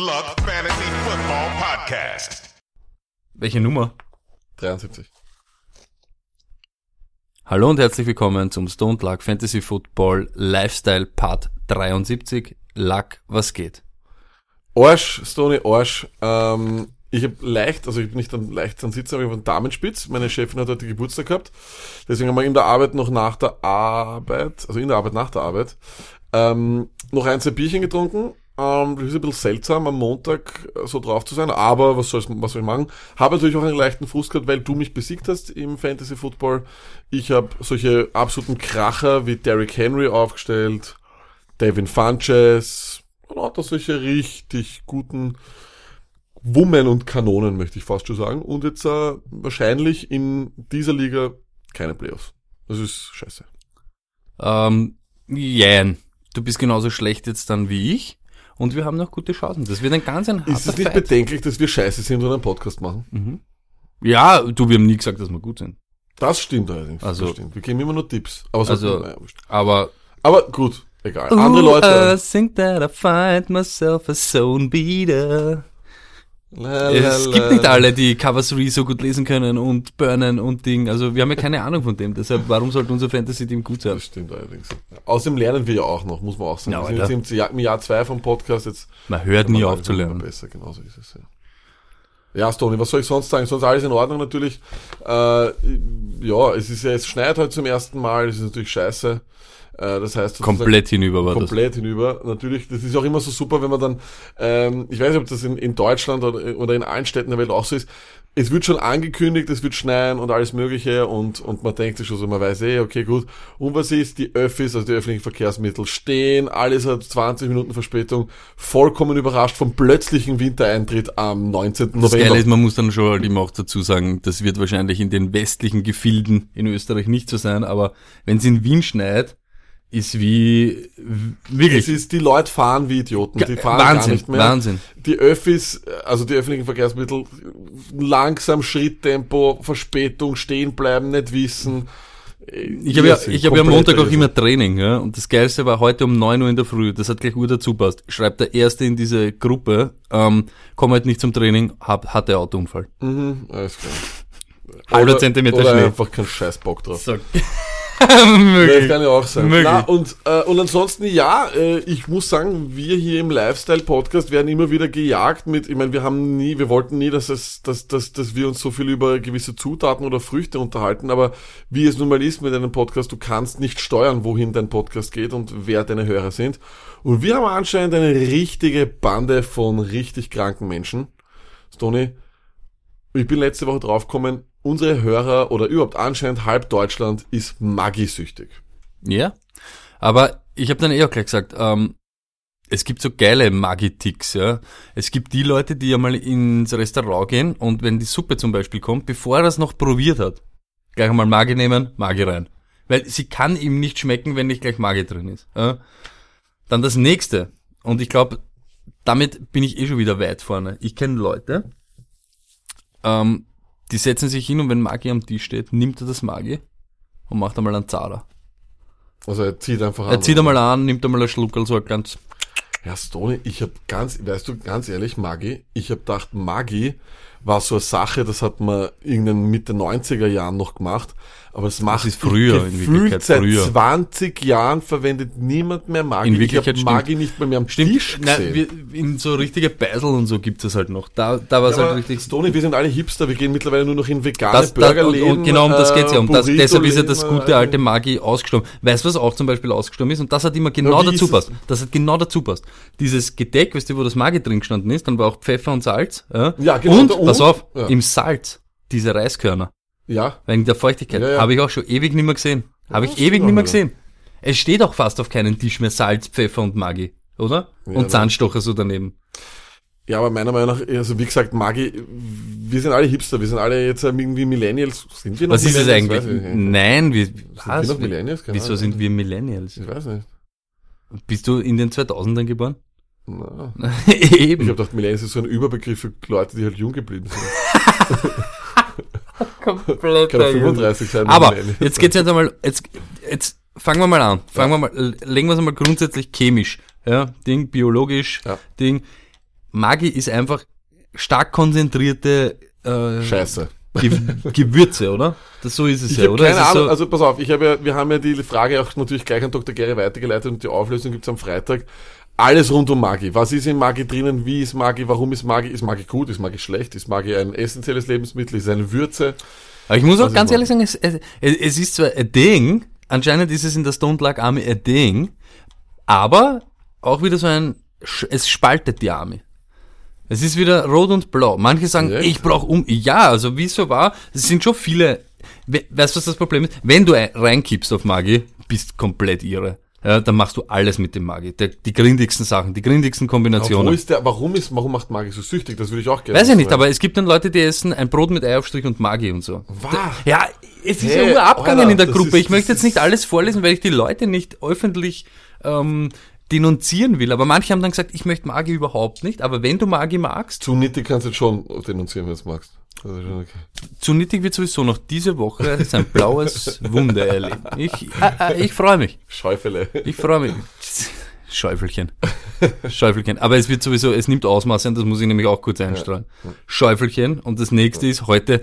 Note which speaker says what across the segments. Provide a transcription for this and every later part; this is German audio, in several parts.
Speaker 1: Luck Fantasy Football Podcast.
Speaker 2: Welche Nummer?
Speaker 3: 73.
Speaker 2: Hallo und herzlich willkommen zum Stone Luck Fantasy Football Lifestyle Part 73. Luck, was geht?
Speaker 3: Arsch, Stony Arsch. Ähm, ich habe leicht, also ich bin nicht dann leicht am Sitzen, aber ich habe einen Damenspitz. Meine Chefin hat heute Geburtstag gehabt. Deswegen haben wir in der Arbeit noch nach der Arbeit, also in der Arbeit nach der Arbeit, ähm, noch ein, zwei Bierchen getrunken. Ähm, das ist ein bisschen seltsam, am Montag äh, so drauf zu sein, aber was, soll's, was soll ich machen? Habe natürlich auch einen leichten Frust gehabt, weil du mich besiegt hast im Fantasy Football. Ich habe solche absoluten Kracher wie Derrick Henry aufgestellt, Devin Funches, und da solche richtig guten Wummen und Kanonen, möchte ich fast schon sagen. Und jetzt äh, wahrscheinlich in dieser Liga keine Playoffs. Das ist scheiße.
Speaker 2: Ähm, Jan, du bist genauso schlecht jetzt dann wie ich und wir haben noch gute Chancen. Das wird ein ganz ein harter
Speaker 3: Ist es nicht
Speaker 2: Fight.
Speaker 3: bedenklich, dass wir scheiße sind und einen Podcast machen?
Speaker 2: Ja, du, wir haben nie gesagt, dass wir gut sind.
Speaker 3: Das stimmt allerdings.
Speaker 2: Also-
Speaker 3: das stimmt. Wir geben immer nur Tipps. Aber, so,
Speaker 2: Also-
Speaker 3: naja.
Speaker 2: Aber
Speaker 3: aber gut, egal. Andere
Speaker 2: Ooh, I
Speaker 3: Leute.
Speaker 2: think that I find myself a zone beater.
Speaker 3: La, la,
Speaker 2: Es gibt nicht alle, die Cover 3 so gut lesen können und burnen und Ding. Also wir haben ja keine Ahnung von dem. Deshalb, warum sollte unser Fantasy-Team gut sein?
Speaker 3: Das stimmt allerdings. Außerdem lernen wir ja auch noch, muss man auch sagen.
Speaker 2: Ja,
Speaker 3: wir sind jetzt im Jahr, im Jahr zwei vom Podcast, jetzt
Speaker 2: Man hört nie auf zu lernen.
Speaker 3: Besser, genau so ist es, ja. Ja, Stony, was soll ich sonst sagen? Sonst alles in Ordnung natürlich. Äh, ja, es ist ja, es schneit heute zum ersten Mal, das ist natürlich scheiße. Äh, das heißt,
Speaker 2: Komplett hinüber war das.
Speaker 3: komplett hinüber. Natürlich, das ist auch immer so super, wenn man dann, ähm, ich weiß nicht, ob das in, in Deutschland oder, oder in allen Städten der Welt auch so ist. Es wird schon angekündigt, es wird schneien und alles Mögliche und, und man denkt sich schon so, man weiß eh, okay, gut. Und was ist? Die Öffis, also die öffentlichen Verkehrsmittel stehen, alles hat 20 Minuten Verspätung, vollkommen überrascht vom plötzlichen Wintereintritt am 19.
Speaker 2: Das
Speaker 3: November.
Speaker 2: Geile ist, man muss dann schon halt immer auch dazu sagen, das wird wahrscheinlich in den westlichen Gefilden in Österreich nicht so sein, aber wenn es in Wien schneit, ist wie wirklich
Speaker 3: es ist, die Leute fahren wie Idioten, die fahren gar
Speaker 2: Wahnsinn,
Speaker 3: nicht mehr.
Speaker 2: Wahnsinn.
Speaker 3: die Öffis, also die öffentlichen Verkehrsmittel, langsam Schritttempo, Verspätung, stehen bleiben, nicht wissen.
Speaker 2: Ich habe ja, ich habe ja am Montag auch immer Training, ja, und das Geilste war heute um 9 Uhr in der Früh, das hat gleich Uhr dazu passt, schreibt der Erste in diese Gruppe, ähm, komm heute nicht zum Training, hab, hatte Autounfall.
Speaker 3: Mhm, alles klar.
Speaker 2: Halber Zentimeter
Speaker 3: oder
Speaker 2: Schnee.
Speaker 3: einfach keinen Scheiß Bock drauf.
Speaker 2: So.
Speaker 3: Das
Speaker 2: Möglich.
Speaker 3: kann ja auch sein.
Speaker 2: Möglich.
Speaker 3: Na, und, äh, und ansonsten, ja, äh, ich muss sagen, wir hier im Lifestyle-Podcast werden immer wieder gejagt mit, ich meine, wir haben nie, wir wollten nie, dass es, dass, dass, dass wir uns so viel über gewisse Zutaten oder Früchte unterhalten, aber wie es nun mal ist mit einem Podcast, du kannst nicht steuern, wohin dein Podcast geht und wer deine Hörer sind. Und wir haben anscheinend eine richtige Bande von richtig kranken Menschen. Stony, ich bin letzte Woche draufgekommen, unsere Hörer oder überhaupt anscheinend halb Deutschland ist Maggi-süchtig.
Speaker 2: Ja, aber ich habe dann eh auch gleich gesagt, ähm, es gibt so geile Magiticks, ja. Es gibt die Leute, die ja mal ins Restaurant gehen und wenn die Suppe zum Beispiel kommt, bevor er es noch probiert hat, gleich einmal Magi nehmen, Magi rein. Weil sie kann ihm nicht schmecken, wenn nicht gleich Magi drin ist. Ja? Dann das nächste. Und ich glaube, damit bin ich eh schon wieder weit vorne. Ich kenne Leute, ähm, die setzen sich hin und wenn Magi am Tisch steht, nimmt er das Magi und macht einmal einen Zara.
Speaker 3: Also er zieht einfach an.
Speaker 2: Er zieht einmal an, nimmt einmal einen Schluck, also ganz.
Speaker 3: Ja, Stony, ich habe ganz, weißt du, ganz ehrlich, Maggi, ich habe gedacht, Maggi war so eine Sache, das hat man irgendein Mitte 90er Jahren noch gemacht, aber das macht
Speaker 2: ist früher, in Wirklichkeit
Speaker 3: seit
Speaker 2: früher.
Speaker 3: 20 Jahren verwendet niemand mehr Maggi.
Speaker 2: In
Speaker 3: ich
Speaker 2: Wirklichkeit stimmt.
Speaker 3: Maggi nicht mehr, mehr am Tisch
Speaker 2: Nein,
Speaker 3: gesehen.
Speaker 2: wir, in so richtige Beisel und so gibt es halt noch. Da, da war es
Speaker 3: Ja,
Speaker 2: halt richtig.
Speaker 3: Stony, wir sind alle Hipster, wir gehen mittlerweile nur noch in vegane
Speaker 2: Das, da, und,
Speaker 3: Burgerläden.
Speaker 2: und genau um das geht's ja. Um das,
Speaker 3: Burrito-Läden,
Speaker 2: deshalb ist ja das gute
Speaker 3: also-
Speaker 2: alte Magi ausgestorben. Weißt du, was auch zum Beispiel ausgestorben ist? Und das hat immer genau dazu passt.
Speaker 3: es?
Speaker 2: Das hat genau dazu passt. Dieses Gedeck, weißt du, wo das Magi drin gestanden ist, dann war auch Pfeffer und Salz. Ja,
Speaker 3: Ja, genau,
Speaker 2: Und,
Speaker 3: und-
Speaker 2: pass auf,
Speaker 3: ja.
Speaker 2: im Salz, diese Reiskörner,
Speaker 3: Ja,
Speaker 2: wegen der Feuchtigkeit,
Speaker 3: Ja, ja.
Speaker 2: habe ich auch schon ewig nicht mehr gesehen. Habe ich ewig nicht mehr gesehen. Es steht auch fast auf keinen Tisch mehr Salz, Pfeffer und Magi, oder? Und? Zahnstocher so daneben.
Speaker 3: Ja, aber meiner Meinung nach, also wie gesagt, Magi, wir sind alle Hipster, wir sind alle jetzt irgendwie Millennials. Sind wir noch
Speaker 2: Was ist es
Speaker 3: Millennials?
Speaker 2: eigentlich?
Speaker 3: Weiß ich nicht.
Speaker 2: Nein, wir,
Speaker 3: wir
Speaker 2: was?
Speaker 3: noch Millennials? Keine
Speaker 2: Wieso
Speaker 3: Ahnung.
Speaker 2: sind wir Millennials?
Speaker 3: Ich weiß nicht.
Speaker 2: Bist du in den 2000ern geboren?
Speaker 3: Na.
Speaker 2: Eben.
Speaker 3: Ich habe gedacht, Millennials ist so ein Überbegriff für Leute, die halt jung geblieben sind.
Speaker 2: komplett.
Speaker 3: Kann auch 35 sein.
Speaker 2: Aber jetzt geht's jetzt einmal, jetzt, jetzt fangen wir mal an. Fangen wir mal, legen wir es mal grundsätzlich chemisch, ja, Ding, biologisch,
Speaker 3: Ja.
Speaker 2: Ding. Maggi ist einfach stark konzentrierte äh,
Speaker 3: Scheiße.
Speaker 2: Ge Gewürze, oder? Das so ist es
Speaker 3: Ich
Speaker 2: ja, oder?
Speaker 3: keine Ahnung,
Speaker 2: so,
Speaker 3: also pass auf, ich habe ja, wir haben ja die Frage auch natürlich gleich an Dr. Gary weitergeleitet und die Auflösung gibt's am Freitag. Alles rund um Maggi. Was ist in Maggi drinnen? Wie ist Maggi? Warum ist Maggi? Ist Maggi gut? Ist Maggi schlecht? Ist Maggi ein essentielles Lebensmittel? Ist es eine Würze?
Speaker 2: aber ich muss auch ganz
Speaker 3: ich
Speaker 2: ehrlich sagen, es, es, es ist zwar ein Ding, anscheinend ist es in der Stone Luck Army ein Ding, aber auch wieder so ein, es spaltet die Army. Es ist wieder rot und blau. Manche sagen,
Speaker 3: Echt?
Speaker 2: ich brauche um. Ja, also wie es so war, es sind schon viele. We- Weißt du, was das Problem ist? Wenn du ein- reinkippst auf Magi, bist komplett irre. Ja, dann machst du alles mit dem Magi. Der, die grindigsten Sachen, die grindigsten
Speaker 3: Wo
Speaker 2: Kombinationen.
Speaker 3: ist der, warum ist, warum macht Maggi so süchtig? Das würde ich auch gerne
Speaker 2: Weiß ich nicht, aber es gibt dann Leute, die essen ein Brot mit Eiaufstrich und Magi und so.
Speaker 3: Was?
Speaker 2: Ja, es ist
Speaker 3: Hey,
Speaker 2: ja
Speaker 3: Alter,
Speaker 2: in der Gruppe.
Speaker 3: ist-
Speaker 2: ich möchte jetzt nicht alles vorlesen, weil ich die Leute nicht öffentlich ähm, denunzieren will. Aber manche haben dann gesagt, ich möchte Magi überhaupt nicht. Aber wenn du Magi magst,
Speaker 3: Zu nittig kannst du jetzt schon denunzieren, wenn du es magst. Schon okay.
Speaker 2: zu nittig wird sowieso noch diese Woche sein blaues Wunder erleben. Ich, äh, äh, ich freue mich.
Speaker 3: Schäufele.
Speaker 2: Ich freue mich. Schäufelchen. Schäufelchen. Aber es wird sowieso, es nimmt Ausmaße und das muss ich nämlich auch kurz einstreuen. Schäufelchen. Und das nächste ist heute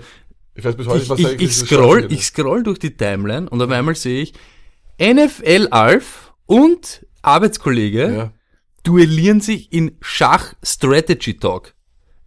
Speaker 3: Ich weiß bis heute
Speaker 2: ich,
Speaker 3: nicht, was
Speaker 2: ich, ich scroll, ich scroll durch die Timeline und auf einmal sehe ich NFL Alf und Arbeitskollege
Speaker 3: Ja.
Speaker 2: duellieren sich in Schach Strategy Talk.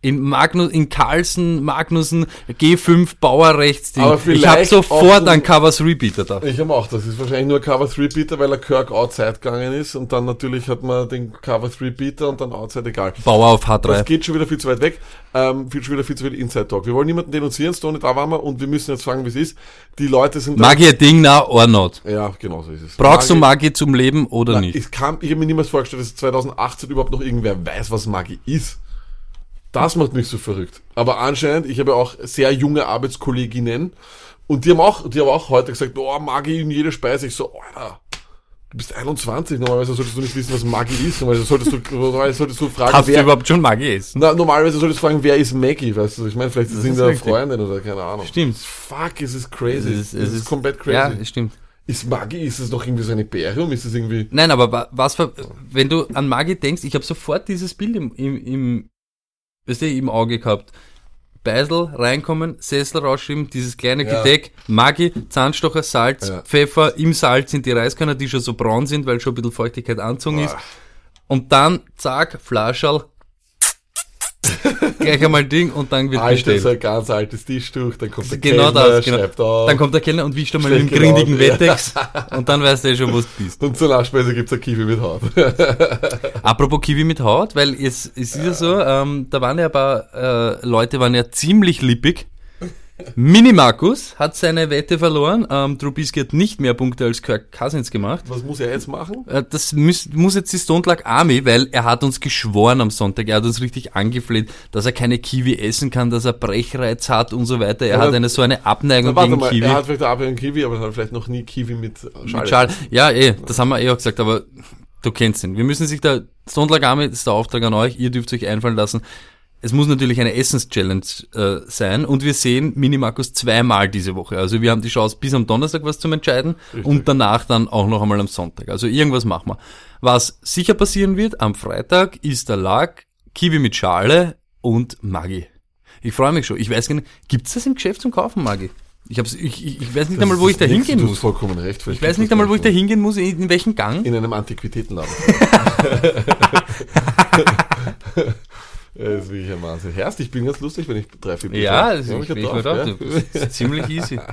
Speaker 2: In Magnus, in Carlsen, Magnussen, G5, Bauer rechts, Ich habe sofort
Speaker 3: auch-
Speaker 2: einen Covers Repeater da.
Speaker 3: Ich habe auch, das ist wahrscheinlich nur Cover 3 Beater, weil er Kirk Outside gegangen ist und dann natürlich hat man den Cover 3 Beater und dann Outside egal.
Speaker 2: Bauer auf
Speaker 3: Das
Speaker 2: H3.
Speaker 3: geht schon wieder viel zu weit weg, ähm, viel, schon wieder viel zu viel Inside Talk. Wir wollen niemanden denunzieren, Stone, da waren wir und wir müssen jetzt fragen, wie es ist. Die Leute sind...
Speaker 2: Mag ich ein Ding na or not?
Speaker 3: Ja, genau so ist es.
Speaker 2: Brauchst du Magie zum Leben oder
Speaker 3: Na,
Speaker 2: nicht?
Speaker 3: Ich, kann, ich habe mir niemals vorgestellt, dass 2018 überhaupt noch irgendwer weiß, was Magie ist. Das macht mich so verrückt. Aber anscheinend, ich habe ja auch sehr junge Arbeitskolleginnen und die haben auch, die haben auch heute gesagt, oh, Magie in jede Speise. Ich so, Alter, du bist 21, normalerweise solltest du nicht wissen, was Magie ist. Normalerweise solltest du, normalerweise solltest du fragen,
Speaker 2: Hast du
Speaker 3: wer,
Speaker 2: überhaupt schon Magie essen?
Speaker 3: na, normalerweise solltest du fragen, wer ist Maggie, weißt du? Ich meine, vielleicht sind
Speaker 2: ist
Speaker 3: wir
Speaker 2: richtig.
Speaker 3: Freundin oder keine Ahnung.
Speaker 2: Stimmt.
Speaker 3: Fuck, es ist crazy.
Speaker 2: Es ist- es ist-
Speaker 3: komplett crazy.
Speaker 2: Ja, es stimmt.
Speaker 3: Ist Magie, ist es noch irgendwie so ein Imperium? Ist es irgendwie,
Speaker 2: Nein, aber wa- was für, wenn du an Magie denkst, ich habe sofort dieses Bild im, im, im, weißt du, im Auge gehabt. Beisel reinkommen, Sessel rausschieben, dieses kleine
Speaker 3: Ja.
Speaker 2: Gedeck, Magie, Zahnstocher, Salz,
Speaker 3: Ja.
Speaker 2: Pfeffer, im Salz sind die Reiskörner, die schon so braun sind, weil schon ein bisschen Feuchtigkeit anzogen ist. Und dann, zack, Flascherl, gleich einmal Ding und dann wird
Speaker 3: Alter,
Speaker 2: bestellt.
Speaker 3: so ein ganz altes Tischtuch, dann kommt der
Speaker 2: Genau
Speaker 3: Kellner,
Speaker 2: das, genau.
Speaker 3: auf.
Speaker 2: Dann kommt der Kellner und wischt einmal mit dem grindigen Wettex und dann weißt du eh schon, wo du bist.
Speaker 3: und zur Nachspeise gibt's ein Kiwi mit Haut.
Speaker 2: Apropos Kiwi mit Haut, weil es, es ist ja so, ähm, da waren ja ein paar äh, Leute, waren ja ziemlich lippig. Mini Markus hat seine Wette verloren. Ähm, Trubisky hat nicht mehr Punkte als Kirk Cousins gemacht.
Speaker 3: Was muss er jetzt machen?
Speaker 2: Äh, das muss, muss jetzt die Stone Luck Army, weil er hat uns geschworen am Sonntag, er hat uns richtig angefleht, dass er keine Kiwi essen kann, dass er Brechreiz hat und so weiter. Er
Speaker 3: Ja,
Speaker 2: hat eine so eine Abneigung gegen
Speaker 3: mal,
Speaker 2: Kiwi.
Speaker 3: er hat vielleicht Abhängen Kiwi, aber er hat vielleicht noch nie Kiwi mit Schale.
Speaker 2: Mit Schal. Ja, eh, das haben wir eh auch gesagt, aber du kennst ihn. Wir müssen sich da, Stone Luck Army, das ist der Auftrag an euch, ihr dürft euch einfallen lassen. Es muss natürlich eine Essens-Challenge äh, sein und wir sehen Minimarkus zweimal diese Woche. Also wir haben die Chance, bis am Donnerstag was zum Entscheiden und danach dann auch noch einmal am Sonntag. Also irgendwas machen wir. Was sicher passieren wird am Freitag ist der Lag, Kiwi mit Schale und Maggi. Ich freue mich schon. Ich weiß gar nicht, gibt's das im Geschäft zum Kaufen, Maggi? Ich, hab's, ich, ich, ich weiß nicht einmal, wo ich da hingehen
Speaker 3: Du
Speaker 2: muss.
Speaker 3: hast vollkommen recht.
Speaker 2: Ich weiß nicht einmal, wo ich da hingehen muss, in, in welchen Gang.
Speaker 3: In einem Antiquitätenladen. Das ist wirklich ein Wahnsinn. Herrst, ich bin ganz lustig, wenn ich drei, vier
Speaker 2: Ja, das
Speaker 3: Ja,
Speaker 2: ich,
Speaker 3: hab
Speaker 2: ich
Speaker 3: drauf,
Speaker 2: gedacht,
Speaker 3: ja.
Speaker 2: du bist ziemlich easy.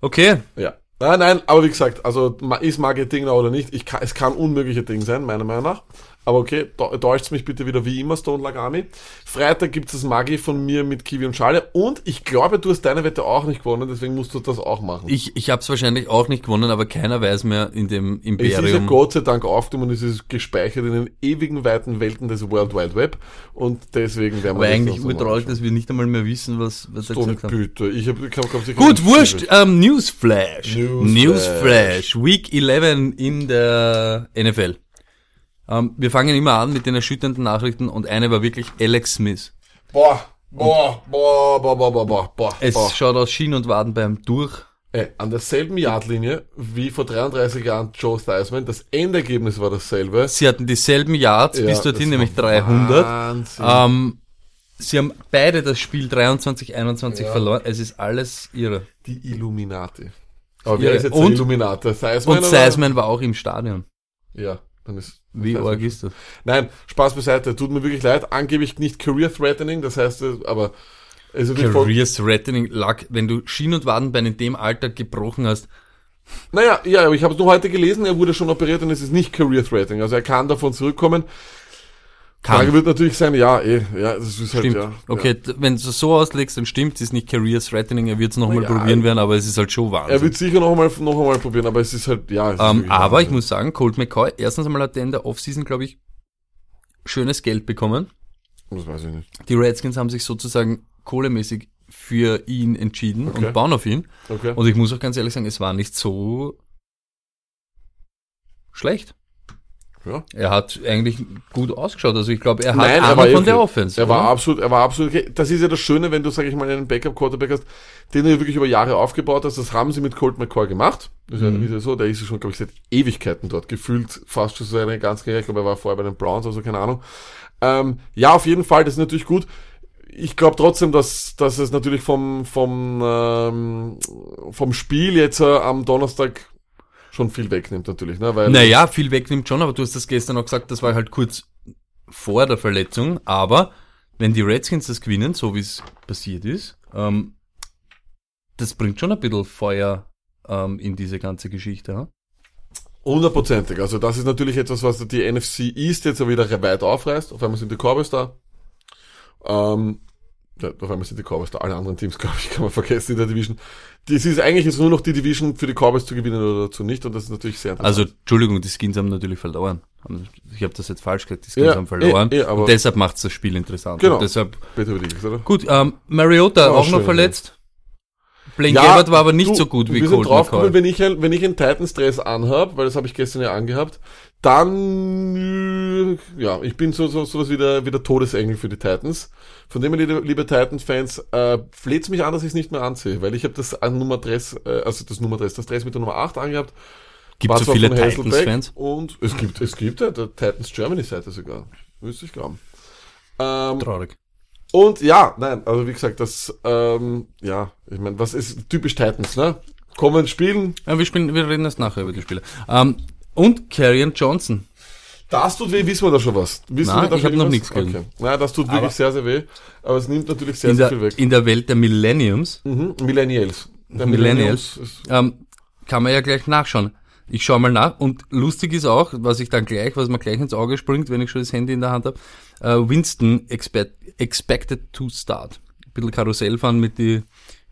Speaker 2: Okay,
Speaker 3: Ja. Nein, nein, aber wie gesagt, also ist Marketing oder nicht, ich kann, es kann unmögliche Ding sein, meiner Meinung nach. Aber okay, täuscht mich bitte wieder wie immer, Stone Lagami. Freitag gibt's das Magi von mir mit Kiwi und Schale. Und ich glaube, du hast deine Wette auch nicht gewonnen, deswegen musst du das auch machen.
Speaker 2: ich, ich habe es wahrscheinlich auch nicht gewonnen, aber keiner weiß mehr in dem
Speaker 3: es ist ja
Speaker 2: Imperium.
Speaker 3: Gott sei Dank aufgenommen und es ist gespeichert in den ewigen weiten Welten des World Wide Web. Und deswegen werden wir
Speaker 2: aber eigentlich
Speaker 3: so
Speaker 2: urtraurig, dass wir nicht einmal mehr wissen, was, was er gesagt hat.
Speaker 3: Ich hab, ich hab, glaub, sicher
Speaker 2: Gut, wurscht.
Speaker 3: gespielt.
Speaker 2: Ähm, Newsflash.
Speaker 3: Newsflash.
Speaker 2: Newsflash. Week 11 in der NFL. Ähm, wir fangen immer an mit den erschütternden Nachrichten und eine war wirklich Alex Smith.
Speaker 3: Boah, boah, boah, boah, boah, boah, boah, boah.
Speaker 2: Es
Speaker 3: boah.
Speaker 2: schaut aus Schien und Waden beim durch.
Speaker 3: Ey, an derselben Yardlinie wie vor 33 Jahren Joe Theismann. Das Endergebnis war dasselbe.
Speaker 2: Sie hatten dieselben Yards
Speaker 3: Ja,
Speaker 2: bis dorthin, nämlich
Speaker 3: war
Speaker 2: 300.
Speaker 3: Wahnsinn.
Speaker 2: Ähm, sie haben beide das Spiel 23, 21
Speaker 3: Ja.
Speaker 2: verloren. Es ist alles irre.
Speaker 3: Die Illuminati. Aber wer ist jetzt
Speaker 2: und-
Speaker 3: der Illuminati? Theismann?
Speaker 2: Und? Seisman war auch im Stadion.
Speaker 3: Ja, dann ist.
Speaker 2: Wie arg ist das?
Speaker 3: Nein, Spaß beiseite. Tut mir wirklich leid. Angeblich nicht career threatening. Das heißt, äh, aber voll,
Speaker 2: Career threatening Luck, wenn du Schien- und Wadenbein in dem Alter gebrochen hast.
Speaker 3: Naja, ja, aber ich habe es nur heute gelesen. Er wurde schon operiert und es ist nicht career threatening. Also er kann davon zurückkommen. Frage
Speaker 2: Kann.
Speaker 3: wird natürlich sein, ja, eh, ja, das ist halt,
Speaker 2: Stimmt.
Speaker 3: ja.
Speaker 2: okay, d- wenn du es so auslegst, dann stimmt es ist nicht Career Threatening. Er wird es nochmal
Speaker 3: Ja,
Speaker 2: probieren werden, aber es ist halt schon
Speaker 3: Ja. Er
Speaker 2: Wahnsinn.
Speaker 3: wird sicher noch einmal, noch einmal probieren, aber es ist halt, ja. Ist
Speaker 2: Ähm,
Speaker 3: wirklich
Speaker 2: aber ich
Speaker 3: Wahnsinn.
Speaker 2: muss sagen, Colt McCoy, erstens einmal hat er in der Offseason, glaube ich, schönes Geld bekommen.
Speaker 3: Das weiß ich nicht.
Speaker 2: Die Redskins haben sich sozusagen kohlemäßig für ihn entschieden
Speaker 3: Okay.
Speaker 2: und bauen auf ihn.
Speaker 3: Okay.
Speaker 2: Und ich muss auch ganz ehrlich sagen, es war nicht so schlecht.
Speaker 3: Ja.
Speaker 2: Er hat eigentlich gut ausgeschaut. Also ich glaube, er hat
Speaker 3: Nein, er war
Speaker 2: von der Offense.
Speaker 3: Er war
Speaker 2: oder?
Speaker 3: absolut, er war absolut. Das ist ja das Schöne, wenn du, sag ich mal, einen Backup-Quarterback hast, den du wirklich über Jahre aufgebaut hast. Das haben sie mit Colt McCoy gemacht. Das ist ja,
Speaker 2: Mhm.
Speaker 3: ist ja so, der ist schon, glaube ich, seit Ewigkeiten dort. Gefühlt fast schon seine ganze Karriere. Ich glaube, er war vorher bei den Browns, also keine Ahnung. Ähm, ja, auf jeden Fall, das ist natürlich gut. Ich glaube trotzdem, dass, dass es natürlich vom, vom, ähm, vom Spiel jetzt äh, am Donnerstag schon viel wegnimmt natürlich, ne? Weil
Speaker 2: Naja, viel wegnimmt schon, aber du hast das gestern auch gesagt, das war halt kurz vor der Verletzung. Aber wenn die Redskins das gewinnen, so wie es passiert ist, ähm, das bringt schon ein bisschen Feuer ähm, in diese ganze Geschichte. Ja?
Speaker 3: Hundertprozentig. Also das ist natürlich etwas, was die NFC East jetzt wieder weit aufreißt. Auf einmal sind die Cowboys da. Ähm, auf einmal sind die Cowboys da. Alle anderen Teams, glaube ich, kann man vergessen in der Division. Das ist eigentlich jetzt nur noch die Division für die Cowboys zu gewinnen oder dazu nicht. Und das ist natürlich sehr
Speaker 2: Also,
Speaker 3: interessant.
Speaker 2: Entschuldigung, die Skins haben natürlich verloren. Ich habe das jetzt falsch gesagt, die Skins
Speaker 3: Ja,
Speaker 2: haben verloren.
Speaker 3: eh, eh, aber-
Speaker 2: und deshalb macht's das Spiel interessant.
Speaker 3: Genau.
Speaker 2: Und deshalb,
Speaker 3: Bitte überlegt, oder?
Speaker 2: gut, ähm, Mariota auch
Speaker 3: schön,
Speaker 2: noch verletzt. Blaine Gabbard war aber nicht
Speaker 3: du,
Speaker 2: so gut wie Colt
Speaker 3: draufgekommen,
Speaker 2: McCoy.
Speaker 3: wenn ich wenn ich einen Titans-Dress anhab, weil das habe ich gestern ja angehabt, dann, äh, ja, ich bin so, so, sowas wie der, wie der Todesengel für die Titans. Von dem her, liebe, Titans-Fans, äh, fleht's mich an, dass ich es nicht mehr anziehe, weil ich habe das an Nummer Dress, äh, also das Nummer Dress, das Dress mit der Nummer 8 angehabt.
Speaker 2: Gibt so viele Titans-Fans?
Speaker 3: Und es gibt, es gibt ja der Titans Germany-Seite sogar. Müsste ich glauben. Ähm,
Speaker 2: Traurig.
Speaker 3: und ja, nein, also wie gesagt, das, ähm, ja, ich meine, was ist typisch Titans, ne? Kommen spielen,
Speaker 2: Ja, wir, spielen, wir reden erst nachher über die Spiele. Ähm, und Carrion Johnson.
Speaker 3: das tut weh, wissen wir da schon was? Wissen
Speaker 2: Nein,
Speaker 3: wir da
Speaker 2: ich
Speaker 3: schon
Speaker 2: hab noch nichts gehört.
Speaker 3: Okay. Naja, das tut wirklich
Speaker 2: Aber-
Speaker 3: sehr, sehr weh, aber es nimmt natürlich sehr, sehr
Speaker 2: der,
Speaker 3: viel weg.
Speaker 2: in der Welt der Millenniums
Speaker 3: Mhm. Millennials. Der
Speaker 2: Millennials.
Speaker 3: ist,
Speaker 2: ähm, kann man ja gleich nachschauen. Ich schaue mal nach und lustig ist auch, was ich dann gleich, was mir gleich ins Auge springt, wenn ich schon das Handy in der Hand habe, äh, Winston expect, expected to start. Ein bisschen Karussell fahren mit die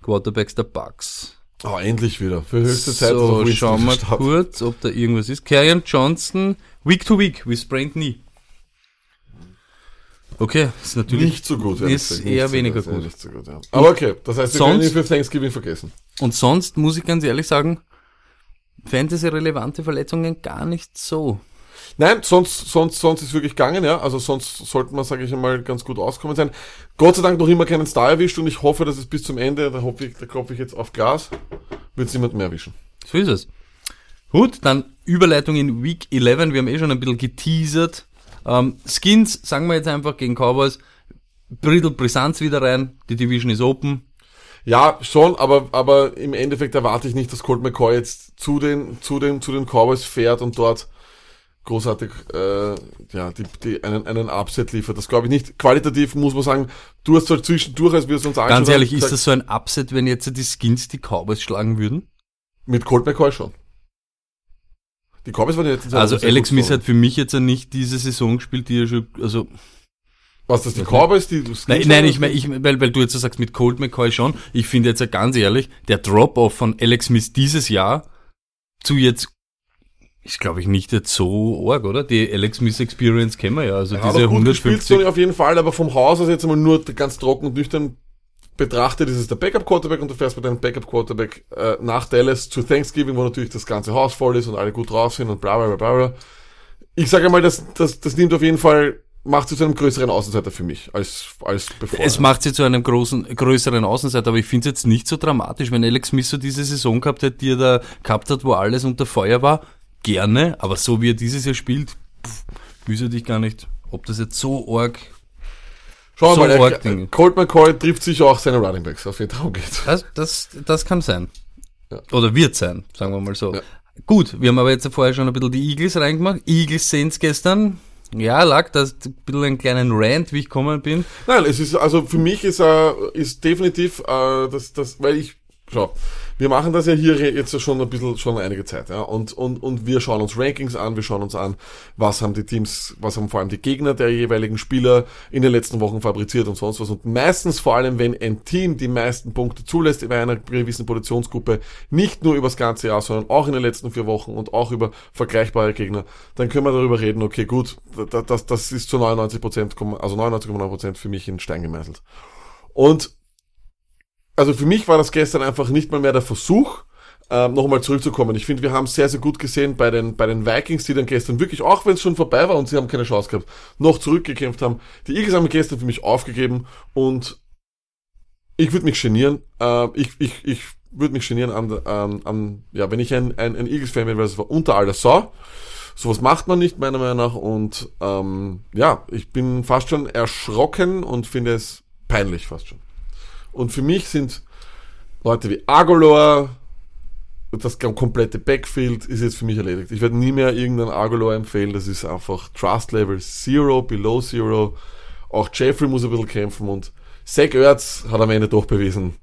Speaker 2: Quarterbacks der Bucks.
Speaker 3: Oh, endlich wieder. Für höchste Zeit.
Speaker 2: So, schauen wir kurz, ob da irgendwas ist. Carrion Johnson, week to week, with sprained knee. Okay, ist natürlich
Speaker 3: Nicht so gut.
Speaker 2: Ist
Speaker 3: gesagt.
Speaker 2: eher
Speaker 3: Nicht so
Speaker 2: weniger
Speaker 3: gut, ja,
Speaker 2: gut.
Speaker 3: Nicht so gut ja. Aber okay, das heißt, wir
Speaker 2: Sonst-
Speaker 3: können ihn für Thanksgiving vergessen.
Speaker 2: Und sonst muss ich ganz ehrlich sagen, Fantasy-relevante Verletzungen gar nicht so.
Speaker 3: Nein, sonst, sonst, sonst ist wirklich gegangen, ja. Also sonst sollte man, sage ich einmal, ganz gut auskommen sein. Gott sei Dank noch immer keinen Star erwischt und ich hoffe, dass es bis zum Ende, da hoffe ich, da klopfe ich jetzt auf Gas, wird es niemand mehr erwischen.
Speaker 2: So ist es. Gut, dann Überleitung in Week 11. Wir haben eh schon ein bisschen geteasert. Ähm, Skins, sagen wir jetzt einfach gegen Cowboys. Brittle Brisanz wieder rein. Die Division ist open.
Speaker 3: Ja, schon, aber, aber im Endeffekt erwarte ich nicht, dass Colt McCoy jetzt zu den, zu den, zu den Cowboys fährt und dort großartig, äh, ja, die, die, einen, einen Upset liefert. Das glaube ich nicht. Qualitativ muss man sagen, du hast halt zwischendurch, als wir es uns angeschaut
Speaker 2: Ganz ehrlich,
Speaker 3: haben,
Speaker 2: ist
Speaker 3: gesagt,
Speaker 2: das so ein Upset, wenn jetzt die Skins die Cowboys schlagen würden?
Speaker 3: Mit Colt McCoy schon. Die Cowboys waren jetzt
Speaker 2: Also Alex Smith hat für mich jetzt ja nicht diese Saison gespielt, die er schon, also
Speaker 3: Was, das die Cowboys, die du
Speaker 2: Nein, nein, ich meine, ich, weil, weil du jetzt sagst mit Colt McCoy schon. Ich finde jetzt ja ganz ehrlich, der Drop-off von Alex Smith dieses Jahr zu jetzt ist, glaube ich, nicht jetzt so arg, oder? Die Alex Smith Experience kennen wir ja. Also
Speaker 3: Ja,
Speaker 2: diese
Speaker 3: gut gespielt,
Speaker 2: 150.
Speaker 3: Sony auf jeden Fall, aber vom Haus aus jetzt einmal nur ganz trocken und nüchtern betrachtet, ist es der Backup-Quarterback und du fährst mit deinem Backup-Quarterback äh, nach Dallas zu Thanksgiving, wo natürlich das ganze Haus voll ist und alle gut drauf sind und bla bla bla bla. bla. Ich sage mal, das, das, das nimmt auf jeden Fall macht sie zu einem größeren Außenseiter für mich, als, als bevor.
Speaker 2: Es macht sie zu einem großen, größeren Außenseiter, aber ich finde es jetzt nicht so dramatisch, wenn Alex Smith so diese Saison gehabt hat, die er da gehabt hat, wo alles unter Feuer war. Gerne, aber so wie er dieses Jahr spielt, pff, wüsste ich gar nicht, ob das jetzt so arg.
Speaker 3: Schauen
Speaker 2: so
Speaker 3: wir mal,
Speaker 2: arg Dinge.
Speaker 3: er, Colt McCoy trifft sicher auch seine Running Backs, auf jeden Fall geht.
Speaker 2: Das, das, das kann sein.
Speaker 3: Ja.
Speaker 2: Oder wird sein, sagen wir mal so.
Speaker 3: Ja.
Speaker 2: Gut, wir haben aber jetzt vorher schon ein bisschen die Eagles reingemacht. Eagles Saints gestern. Ja, lag das ein bisschen einen kleinen Rant, wie ich gekommen bin.
Speaker 3: Nein, es ist, also für mich ist, äh, ist definitiv, äh, das, das, weil ich, schau, wir machen das ja hier jetzt schon ein bisschen, schon einige Zeit, ja, und, und, und wir schauen uns Rankings an, wir schauen uns an, was haben die Teams, was haben vor allem die Gegner der jeweiligen Spieler in den letzten Wochen fabriziert und sonst was. Und meistens, vor allem, wenn ein Team die meisten Punkte zulässt bei einer gewissen Positionsgruppe, nicht nur übers ganze Jahr, sondern auch in den letzten vier Wochen und auch über vergleichbare Gegner, dann können wir darüber reden, okay, gut, das, das, ist zu 99 Prozent, also 99,9 Prozent für mich in Stein gemeißelt. Und also für mich war das gestern einfach nicht mal mehr der Versuch, ähm, nochmal zurückzukommen. Ich finde, wir haben sehr, sehr gut gesehen bei den, bei den Vikings, die dann gestern wirklich, auch wenn es schon vorbei war und sie haben keine Chance gehabt, noch zurückgekämpft haben. Die Eagles haben gestern für mich aufgegeben und ich würde mich genieren. Äh, ich ich, ich würde mich genieren an, an, an, ja, wenn ich ein, ein, ein Eagles-Fan wäre, weil es war unter aller Sau. Sowas macht man nicht, meiner Meinung nach. Und ähm, ja, ich bin fast schon erschrocken und finde es peinlich fast schon. Und für mich sind Leute wie Agolor, das komplette Backfield ist jetzt für mich erledigt. Ich werde nie mehr irgendeinen Agolor empfehlen. Das ist einfach Trust Level Zero, Below Zero. Auch Jeffrey muss ein bisschen kämpfen und Zach Ertz hat am Ende doch bewiesen,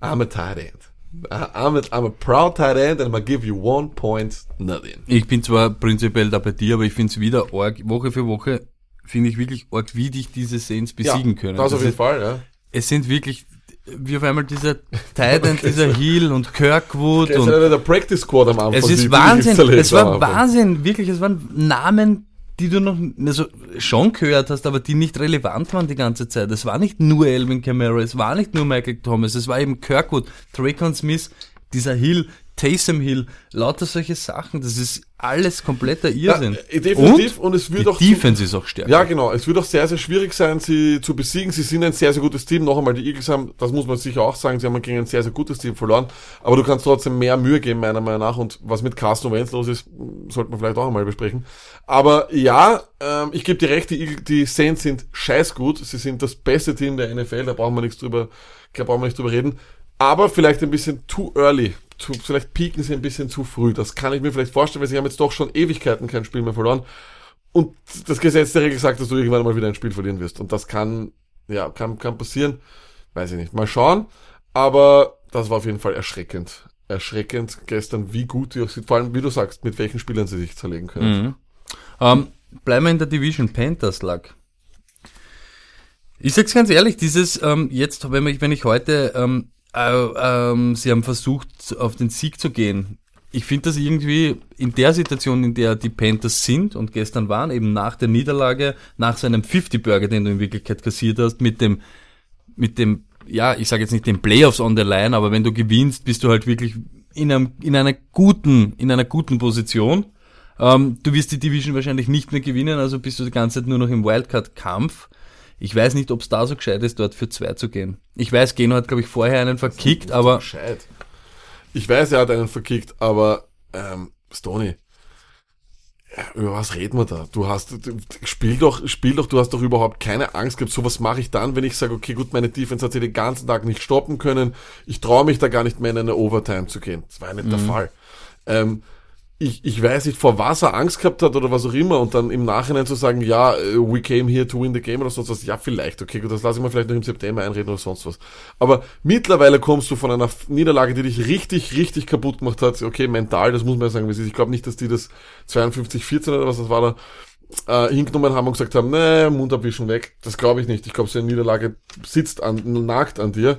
Speaker 3: I'm a tight end. I'm a, I'm a proud tight end and I'm gonna give you one point nothing.
Speaker 2: Ich bin zwar prinzipiell da bei dir, aber ich finde es wieder arg, Woche für Woche, finde ich wirklich arg, wie dich diese Saints besiegen können.
Speaker 3: Das auf jeden
Speaker 2: ist-
Speaker 3: Fall, ja.
Speaker 2: Es sind wirklich, wie auf einmal dieser Titan, dieser Hill und Kirkwood
Speaker 3: ist
Speaker 2: und
Speaker 3: ja der Practice Squad am Anfang.
Speaker 2: Es ist Wahnsinn, es war. Wahnsinn, wirklich, es waren Namen, die du noch also schon gehört hast, aber die nicht relevant waren die ganze Zeit. Es war nicht nur Elvin Kamara, es war nicht nur Michael Thomas, es war eben Kirkwood, Dracon Smith, dieser Hill, Taysom Hill, lauter solche Sachen, das ist alles kompletter Irrsinn.
Speaker 3: Ja, definitiv, und es wird
Speaker 2: die
Speaker 3: auch zu-
Speaker 2: Defense ist auch stärker.
Speaker 3: Ja, genau. Es wird auch sehr, sehr schwierig sein, sie zu besiegen. Sie sind ein sehr, sehr gutes Team. Noch einmal, die Eagles haben, das muss man sicher auch sagen, sie haben gegen ein sehr, sehr gutes Team verloren. Aber du kannst trotzdem mehr Mühe geben, meiner Meinung nach. Und was mit Carsten Wentz los ist, sollte man vielleicht auch einmal besprechen. Aber ja, ähm, ich gebe dir recht, die, Eagle- die Saints sind scheißgut. Sie sind das beste Team der NFL. Da brauchen wir nichts drüber, da brauchen wir nicht drüber reden. Aber vielleicht ein bisschen too early. Zu, vielleicht pieken sie ein bisschen zu früh. Das kann ich mir vielleicht vorstellen, weil sie haben jetzt doch schon Ewigkeiten kein Spiel mehr verloren. Und das Gesetz der Regel sagt, dass du irgendwann mal wieder ein Spiel verlieren wirst. Und das kann, ja, kann, kann passieren. Weiß ich nicht. Mal schauen. Aber das war auf jeden Fall erschreckend. Erschreckend gestern, wie gut die auch sind. Vor allem, wie du sagst, mit welchen Spielern sie sich zerlegen können.
Speaker 2: Mhm. Ähm, bleiben wir in der Division Panthers lag. Ich sag's ganz ehrlich, dieses ähm, jetzt, wenn ich, wenn ich heute, ähm, äh, ähm, sie haben versucht, auf den Sieg zu gehen. Ich finde das irgendwie in der Situation, in der die Panthers sind und gestern waren, eben nach der Niederlage, nach so einem 50-Burger, den du in Wirklichkeit kassiert hast, mit dem, mit dem, ja, ich sage jetzt nicht den Playoffs on the line, aber wenn du gewinnst, bist du halt wirklich in einem, in einer guten, in einer guten Position. Ähm, du wirst die Division wahrscheinlich nicht mehr gewinnen, also bist du die ganze Zeit nur noch im Wildcard-Kampf. Ich weiß nicht, ob es da so gescheit ist, dort für zwei zu gehen. Ich weiß, Geno hat, glaube ich, vorher einen verkickt, aber
Speaker 3: Bescheid. Ich weiß, er hat einen verkickt, aber ähm, Stoney, ja, über was reden wir da? Du hast, du, spiel doch, spiel doch, du hast doch überhaupt keine Angst gehabt. So was mache ich dann, wenn ich sage, okay, gut, meine Defense hat sie den ganzen Tag nicht stoppen können. Ich traue mich da gar nicht mehr in eine Overtime zu gehen. Das war ja nicht der Fall. Ähm, ich, ich weiß nicht, vor was er Angst gehabt hat oder was auch immer und dann im Nachhinein zu sagen, ja, äh, we came here to win the game oder sonst was, ja, vielleicht, okay, gut, das lasse ich mir vielleicht noch im September einreden oder sonst was. Aber mittlerweile kommst du von einer Niederlage, die dich richtig, richtig kaputt gemacht hat, okay, mental, das muss man ja sagen, wie es ist. Ich glaube nicht, dass die das 52-14 oder was das war da, äh, hingenommen haben und gesagt haben, nee, Mund abwischen weg. Das glaube ich nicht. Ich glaube, so eine Niederlage sitzt an, nagt an dir.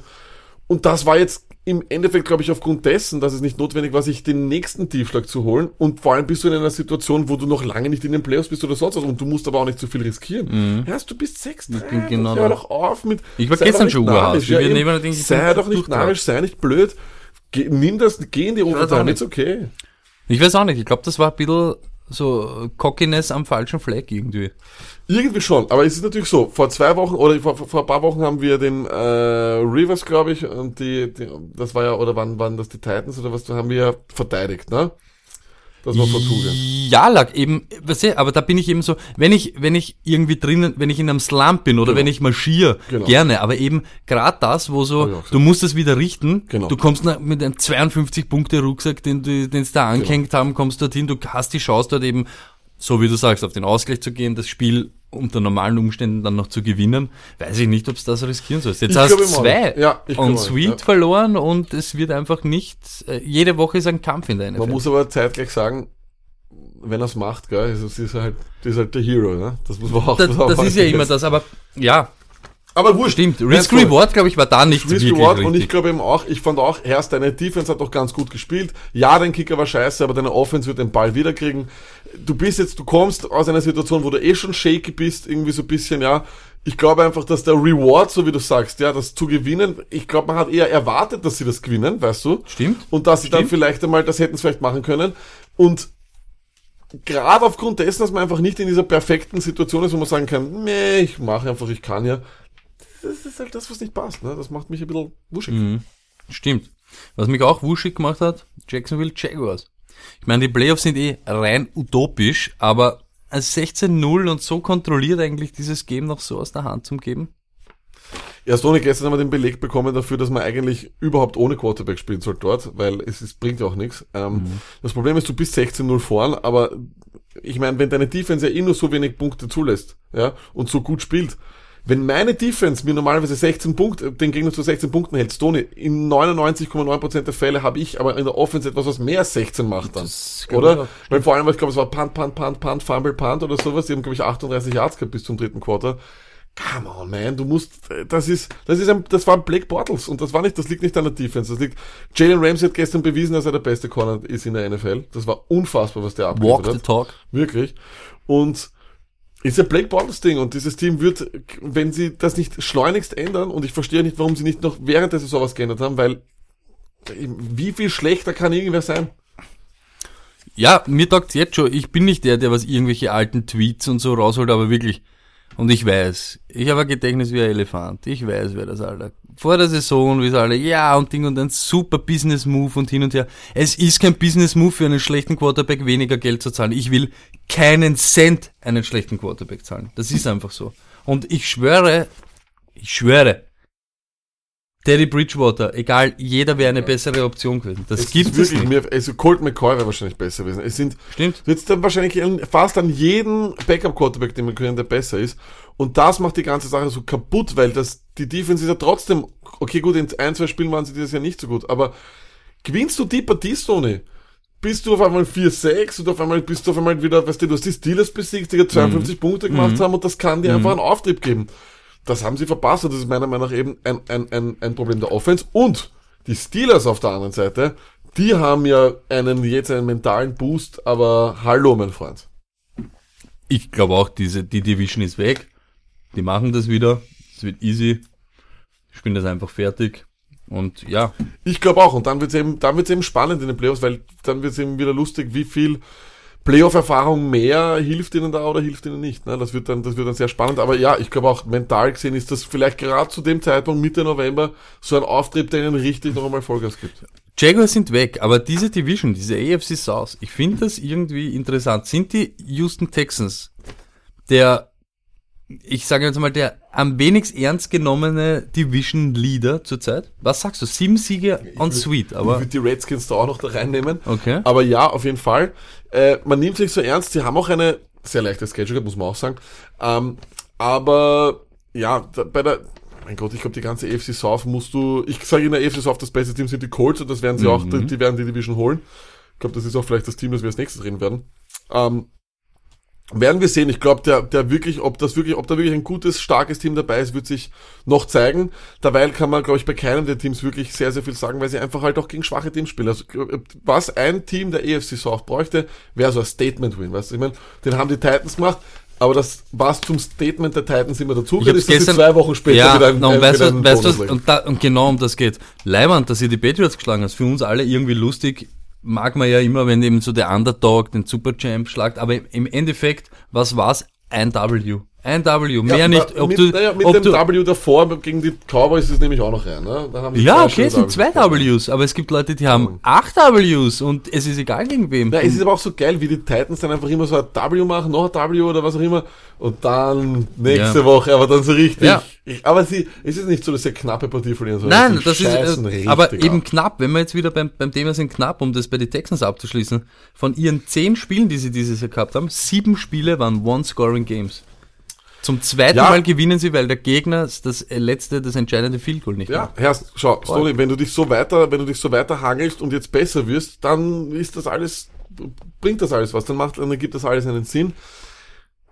Speaker 3: Und das war jetzt im Endeffekt, glaube ich, aufgrund dessen, dass es nicht notwendig war, sich den nächsten Tiefschlag zu holen. Und vor allem bist du in einer Situation, wo du noch lange nicht in den Playoffs bist oder sonst was. Und du musst aber auch nicht zu viel riskieren. Ja, du bist 6
Speaker 2: Ich bin genau
Speaker 3: Hör doch auf mit.
Speaker 2: Ich war
Speaker 3: sei
Speaker 2: gestern schon. Wir
Speaker 3: Ja,
Speaker 2: nehmen
Speaker 3: eben. sei
Speaker 2: bin
Speaker 3: doch nicht narrisch, sei nicht blöd. Geh, nimm das, geh in die Overtime, ist okay.
Speaker 2: ich weiß auch nicht. Ich glaube, das war ein bisschen so Cockiness am falschen Fleck irgendwie.
Speaker 3: Irgendwie schon, aber es ist natürlich so, vor zwei Wochen oder vor, vor ein paar Wochen haben wir den äh, Rivers, glaube ich, und die, die, das war ja, oder wann waren das die Titans oder was, haben wir ja verteidigt, ne? Das war Fortuna.
Speaker 2: Ja, lag eben, weißt du, aber da bin ich eben so, wenn ich, wenn ich irgendwie drinnen, wenn ich in einem Slump bin oder
Speaker 3: Genau.
Speaker 2: wenn ich marschiere,
Speaker 3: Genau.
Speaker 2: gerne, aber eben gerade das, wo so, du musst es wieder richten,
Speaker 3: Genau.
Speaker 2: du kommst mit einem 52 Punkte Rucksack, den du, den sie da
Speaker 3: Genau.
Speaker 2: angehängt haben, kommst dorthin, du hast die Chance dort eben, so wie du sagst, auf den Ausgleich zu gehen, das Spiel unter normalen Umständen dann noch zu gewinnen, weiß ich nicht, ob es das riskieren sollst. Jetzt
Speaker 3: Ich
Speaker 2: hast du zwei.
Speaker 3: Ja, ich
Speaker 2: und Sweet
Speaker 3: ja.
Speaker 2: verloren und es wird einfach nicht, äh, jede Woche ist ein Kampf in der NFL.
Speaker 3: Man muss aber zeitgleich sagen, wenn er es macht, gell, ist, ist, er halt, ist halt der Hero, ne? Das muss man auch
Speaker 2: das, das ist ja immer das, aber ja,
Speaker 3: Aber wurscht.
Speaker 2: stimmt. Risk
Speaker 3: sorry.
Speaker 2: Reward, glaube ich, war da nicht
Speaker 3: Risk Reward
Speaker 2: richtig.
Speaker 3: und ich glaube eben auch, ich fand auch, erst deine Defense hat doch ganz gut gespielt. Ja, dein Kicker war scheiße, aber deine Offense wird den Ball wiederkriegen. Du bist jetzt, du kommst aus einer Situation, wo du eh schon shaky bist, irgendwie so ein bisschen, ja. Ich glaube einfach, dass der Reward, so wie du sagst, ja, das zu gewinnen, ich glaube, man hat eher erwartet, dass sie das gewinnen, weißt du?
Speaker 2: Stimmt.
Speaker 3: Und dass sie dann
Speaker 2: Stimmt.
Speaker 3: vielleicht einmal, das hätten sie vielleicht machen können. Und gerade aufgrund dessen, dass man einfach nicht in dieser perfekten Situation ist, wo man sagen kann, nee, ich mache einfach, ich kann ja. Das ist halt das, was nicht passt, ne? Das macht mich ein bisschen wuschig.
Speaker 2: Mhm. Stimmt. Was mich auch wuschig gemacht hat, Jacksonville Jaguars. Ich meine, die Playoffs sind eh rein utopisch, aber als 16-0 und so kontrolliert eigentlich dieses Game noch so aus der Hand zum geben.
Speaker 3: Ja, Sony, gestern haben wir den Beleg bekommen dafür, dass man eigentlich überhaupt ohne Quarterback spielen soll dort, weil es, es bringt ja auch nichts. Ähm, Das Problem ist, du bist 16-0 vorn, aber ich meine, wenn deine Defense ja eh nur so wenig Punkte zulässt, ja, und so gut spielt, wenn meine Defense mir normalerweise 16 Punkte, den Gegner zu 16 Punkten hält, Stoney, in 99,9% der Fälle habe ich aber in der Offense etwas, was mehr als 16 macht dann. Oder?
Speaker 2: auch.
Speaker 3: Weil vor allem, ich glaube, es war Punt, Punt, Punt, Punt, Fumble, Punt oder sowas. Die haben, glaube ich, 38 Yards gehabt bis zum dritten Quarter. Come on, man, du musst, das ist, das ist ein, das war Blake Bortles und das war nicht, das liegt nicht an der Defense, das liegt, Jalen Ramsey hat gestern bewiesen, dass er der beste Corner ist in der NFL. Das war unfassbar, was der
Speaker 2: Walk
Speaker 3: abgeliefert
Speaker 2: the
Speaker 3: hat.
Speaker 2: talk.
Speaker 3: Wirklich. Und ist ein Blake Bortles Ding und dieses Team wird, wenn sie das nicht schleunigst ändern und ich verstehe nicht, warum sie nicht noch während der Saison was geändert haben, weil wie viel schlechter kann irgendwer sein?
Speaker 2: Ja, mir taugt jetzt schon. Ich bin nicht der, der was irgendwelche alten Tweets und so rausholt, aber wirklich. Und ich weiß, ich habe ein Gedächtnis wie ein Elefant. Ich weiß, wer das Alter. Vor der Saison, wie es alle, ja, und Ding und ein super Business Move und hin und her. Es ist kein Business Move für einen schlechten Quarterback weniger Geld zu zahlen. Ich will keinen Cent einen schlechten Quarterback zahlen. Das ist einfach so. Und ich schwöre, ich schwöre, Teddy Bridgewater, egal, jeder wäre eine bessere Option gewesen. Das
Speaker 3: Es
Speaker 2: gibt es
Speaker 3: wirklich
Speaker 2: nicht.
Speaker 3: mir, also Colt McCoy wäre wahrscheinlich besser gewesen. Es sind
Speaker 2: Stimmt.
Speaker 3: jetzt dann wahrscheinlich fast an jeden Backup-Quarterback, den wir können, der besser ist. Und das macht die ganze Sache so kaputt, weil das, die Defense ist ja trotzdem, okay, gut, in ein, zwei Spielen waren sie dieses Jahr nicht so gut, aber gewinnst du die Partie, Stoney? Bist du auf einmal 4-6 und auf einmal bist du auf einmal wieder, weißt du, du hast die Steelers besiegt, die ja 52 Punkte gemacht haben und das kann dir einfach einen Auftrieb geben. Das haben sie verpasst und das ist meiner Meinung nach eben ein, ein, ein, ein Problem der Offense. Und die Steelers auf der anderen Seite, die haben ja einen, jetzt einen mentalen Boost, aber hallo, mein Freund.
Speaker 2: Ich glaube auch, diese, die Division ist weg. Die machen das wieder. Es wird easy. Ich bin das einfach fertig. Und ja,
Speaker 3: Ich glaube auch. Und dann wird's eben, dann wird's eben spannend in den Playoffs, weil dann wird's eben wieder lustig, wie viel Playoff-Erfahrung mehr hilft ihnen da oder hilft ihnen nicht. Ne? Das wird dann, das wird dann sehr spannend. Aber ja, ich glaube auch mental gesehen ist das vielleicht gerade zu dem Zeitpunkt Mitte November so ein Auftrieb, der ihnen richtig noch einmal Vollgas gibt.
Speaker 2: Jaguars sind weg, aber diese Division, diese AFC South, ich finde das irgendwie interessant. Sind die Houston Texans der, ich sage jetzt mal, der am wenigst ernst genommene Division Leader zurzeit? Was sagst du? Sieben Siege on Sweet,
Speaker 3: Ich
Speaker 2: aber
Speaker 3: würde die Redskins da auch noch da reinnehmen.
Speaker 2: okay.
Speaker 3: Aber ja, auf jeden Fall. Äh, man nimmt sich so ernst. Sie haben auch eine sehr leichte Schedule, muss man auch sagen. Ähm, aber ja, da, bei der, mein Gott, ich glaube, die ganze AFC South musst du, ich sage in der AFC South, das beste Team sind die Colts und das werden sie auch, die, die werden die Division holen. Ich glaube, das ist auch vielleicht das Team, das wir als nächstes reden werden. Ähm, werden wir sehen. Ich glaube, der, der wirklich, ob das wirklich, ob da wirklich ein gutes, starkes Team dabei ist, wird sich noch zeigen. Derweil kann man, glaube ich, bei keinem der Teams wirklich sehr, sehr viel sagen, weil sie einfach halt auch gegen schwache Teams spielen. Also, was ein Team der EFC South bräuchte, wäre so ein Statement-Win, weißt du? Ich meine, den haben die Titans gemacht, aber das, was zum Statement der Titans immer dazu
Speaker 2: Ich
Speaker 3: ist,
Speaker 2: gestern-
Speaker 3: zwei Wochen später
Speaker 2: ja,
Speaker 3: wieder ein,
Speaker 2: no, und
Speaker 3: ein,
Speaker 2: weißt
Speaker 3: wieder einen
Speaker 2: weißt
Speaker 3: legen.
Speaker 2: und, da, und genau um das geht. Leiband, dass ihr die Patriots geschlagen hast, für uns alle irgendwie lustig, mag man ja immer, wenn eben so der Underdog den Superchamp schlagt, aber im Endeffekt, was war's? Ein W. Ein W, mehr
Speaker 3: Ja,
Speaker 2: nicht. Ob
Speaker 3: mit,
Speaker 2: du,
Speaker 3: naja, mit
Speaker 2: ob
Speaker 3: dem
Speaker 2: du,
Speaker 3: W davor gegen die Cowboys ist nämlich auch noch rein. Ne?
Speaker 2: Ja, okay, es sind zwei
Speaker 3: Ws.
Speaker 2: Aber es gibt Leute, die haben acht Ws und es ist egal gegen wem.
Speaker 3: Ja, es ist aber auch so geil, wie die Titans dann einfach immer so ein W machen, noch ein W oder was auch immer, und dann nächste
Speaker 2: Ja.
Speaker 3: Woche, aber dann so richtig.
Speaker 2: Ja.
Speaker 3: Ich, aber sie, es ist nicht so, dass sie eine knappe Partie verlieren, sondern
Speaker 2: Nein, das ist, äh, aber eben
Speaker 3: ab.
Speaker 2: knapp, wenn wir jetzt wieder beim, beim Thema sind, knapp, um das bei den Texans abzuschließen. Von ihren zehn Spielen, die sie dieses Jahr gehabt haben, sieben Spiele waren One-Scoring-Games. Zum zweiten
Speaker 3: Ja.
Speaker 2: Mal gewinnen sie, weil der Gegner das letzte, das entscheidende Field Goal nicht
Speaker 3: Ja,
Speaker 2: macht.
Speaker 3: Herr, schau, Stoli, wenn du dich so weiter, wenn du dich so weiter hangelst und jetzt besser wirst, dann ist das alles, bringt das alles was, dann macht, dann gibt das alles einen Sinn.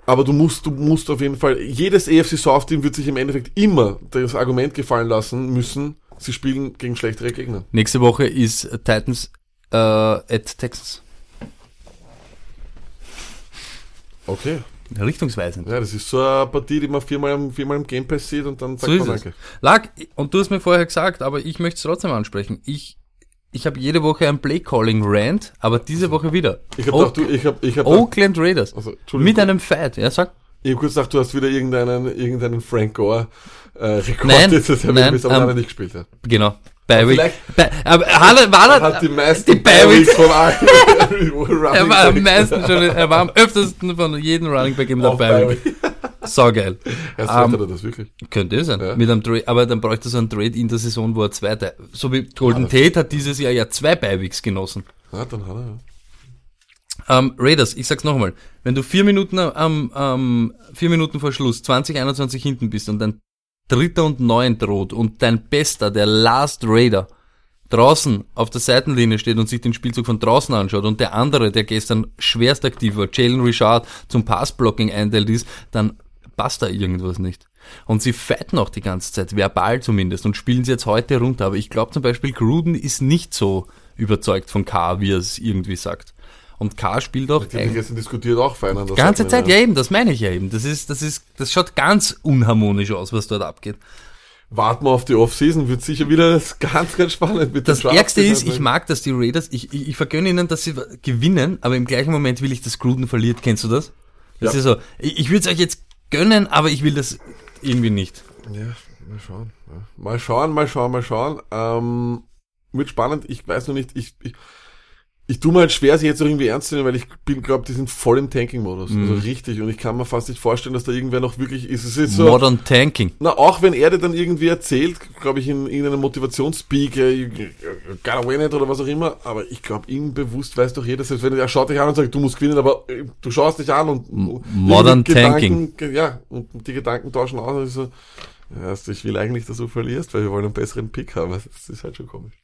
Speaker 3: Aber du musst, du musst auf jeden Fall, jedes EFC South Team wird sich im Endeffekt immer das Argument gefallen lassen müssen, sie spielen gegen schlechtere Gegner.
Speaker 2: Nächste Woche ist Titans äh, at Texans.
Speaker 3: Okay.
Speaker 2: Richtungsweisend.
Speaker 3: Ja, das ist so eine Partie, die man viermal, im- viermal im Game Pass sieht und dann sagt
Speaker 2: So
Speaker 3: man danke.
Speaker 2: Lag, und du hast mir vorher gesagt, aber ich möchte es trotzdem ansprechen. Ich, ich habe jede Woche ein Play-Calling-Rant, aber diese Woche wieder.
Speaker 3: Ich habe gedacht, du, ich habe, ich habe, gedacht-
Speaker 2: Oakland Raiders.
Speaker 3: Also, Entschuldigung.
Speaker 2: Mit einem Fight. Ja, sag.
Speaker 3: ich hab kurz gedacht, du hast wieder irgendeinen, irgendeinen Frank Gore äh, Rekord
Speaker 2: Nein,
Speaker 3: jetzt, das habe
Speaker 2: nein,
Speaker 3: bis am
Speaker 2: ähm,
Speaker 3: nicht gespielt. Ja.
Speaker 2: Genau.
Speaker 3: Vielleicht-
Speaker 2: Bei, aber er,
Speaker 3: Er
Speaker 2: er,
Speaker 3: hat die meisten
Speaker 2: die Bye-Weeks-
Speaker 3: von allen.
Speaker 2: er war am meisten schon, er war am öftesten von jedem Running Back
Speaker 3: Auf
Speaker 2: dabei.
Speaker 3: Bye-Week.
Speaker 2: So geil.
Speaker 3: Erst
Speaker 2: Ähm,
Speaker 3: um, er das wirklich.
Speaker 2: Könnte sein.
Speaker 3: Ja.
Speaker 2: Mit einem Trade, aber dann bräuchte er so einen Trade in der Saison, wo er zwei, so wie Golden Tate hat dieses Jahr ja zwei Beiweeks genossen.
Speaker 3: Ja, dann hat er, ja.
Speaker 2: Ähm, Raiders, ich sag's nochmal, wenn du vier Minuten am, am vier Minuten vor Schluss 20, 21 hinten bist und dein Dritter und Neun droht und dein Bester, der Last Raider, draußen auf der Seitenlinie steht und sich den Spielzug von draußen anschaut und der andere, der gestern schwerst aktiv war, Jalen Richard, zum Passblocking einteilt ist, dann passt da irgendwas nicht. Und sie fighten auch die ganze Zeit, verbal zumindest, und spielen sie jetzt heute runter. Aber ich glaube zum Beispiel, Gruden ist nicht so überzeugt von K, wie er es irgendwie sagt. Und K spielt auch
Speaker 3: Die gestern diskutiert auch fein der
Speaker 2: ganze Zeit, ja eben, das meine ich ja eben. Das ist, das ist, das schaut ganz unharmonisch aus, was dort abgeht.
Speaker 3: Warten wir auf die Offseason, wird sicher wieder ganz, ganz spannend mit
Speaker 2: Das. Ärgste ist, ich mag, dass die Raiders, ich, ich, ich vergönne ihnen, dass sie gewinnen, aber im gleichen Moment will ich, dass Gruden verliert. Kennst du das? Das
Speaker 3: Ja.
Speaker 2: ist so, ich, ich würde es euch jetzt gönnen, aber ich will das irgendwie nicht.
Speaker 3: Ja, mal schauen. Ja. Mal schauen, mal schauen, mal schauen. Ähm, wird spannend. Ich weiß noch nicht, ich, ich, ich tue mir halt schwer, sie jetzt irgendwie ernst zu nehmen, weil ich bin, glaube, die sind voll im Tanking-Modus.
Speaker 2: Mhm.
Speaker 3: Also richtig. Und ich kann mir fast nicht vorstellen, dass da irgendwer noch wirklich ist. Es ist so,
Speaker 2: Modern Tanking.
Speaker 3: na, auch wenn er dir dann irgendwie erzählt, glaube ich, in irgendeinem Motivationsspeak, äh, gotta win it oder was auch immer, aber ich glaube, ihm bewusst weiß doch jeder, selbst wenn er schaut dich an und sagt, du musst gewinnen, aber äh, du schaust dich an und
Speaker 2: modern Tanking.
Speaker 3: Gedanken, ja, und die Gedanken tauschen aus und ich so, ja, also ich will eigentlich, dass du verlierst, weil wir wollen einen besseren Pick haben. Das ist halt schon komisch.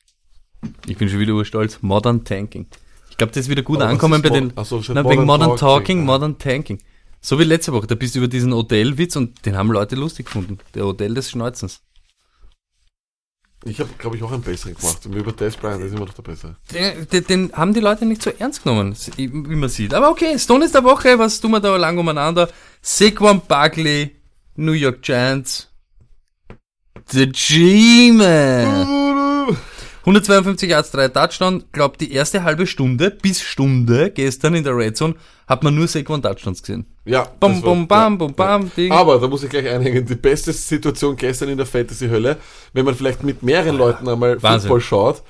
Speaker 2: Ich bin schon wieder urstolz. Modern Tanking. Ich glaube, das ist wieder gut
Speaker 3: Aber
Speaker 2: ankommen bei den,
Speaker 3: Ach so, schon
Speaker 2: na, wegen
Speaker 3: Modern
Speaker 2: Modern
Speaker 3: Talking,
Speaker 2: Talking,
Speaker 3: ja.
Speaker 2: Modern Tanking. So wie letzte Woche, da bist du über diesen Odell-Witz und den haben Leute lustig gefunden. Der Odell des Schneuzens.
Speaker 3: Ich habe, glaube ich, auch einen besseren gemacht. Und über Bryant, der ist immer noch der bessere.
Speaker 2: Den, den, den haben die Leute nicht so ernst genommen, wie man sieht. Aber okay, Stone ist der Woche, was tun wir da lang umeinander? Saquon Barkley, New York Giants, The G-Man. 152 Yards, 3 Touchdown. Glaub, die erste halbe Stunde bis Stunde gestern in der Red Zone hat man nur Saquon Touchdowns gesehen.
Speaker 3: Ja.
Speaker 2: Bum, bum, bam,
Speaker 3: ja,
Speaker 2: bum, bam, Ding.
Speaker 3: Aber da muss ich gleich einhängen. Die beste Situation gestern in der Fantasy-Hölle, wenn man vielleicht mit mehreren Leuten einmal
Speaker 2: Wahnsinn.
Speaker 3: Football schaut.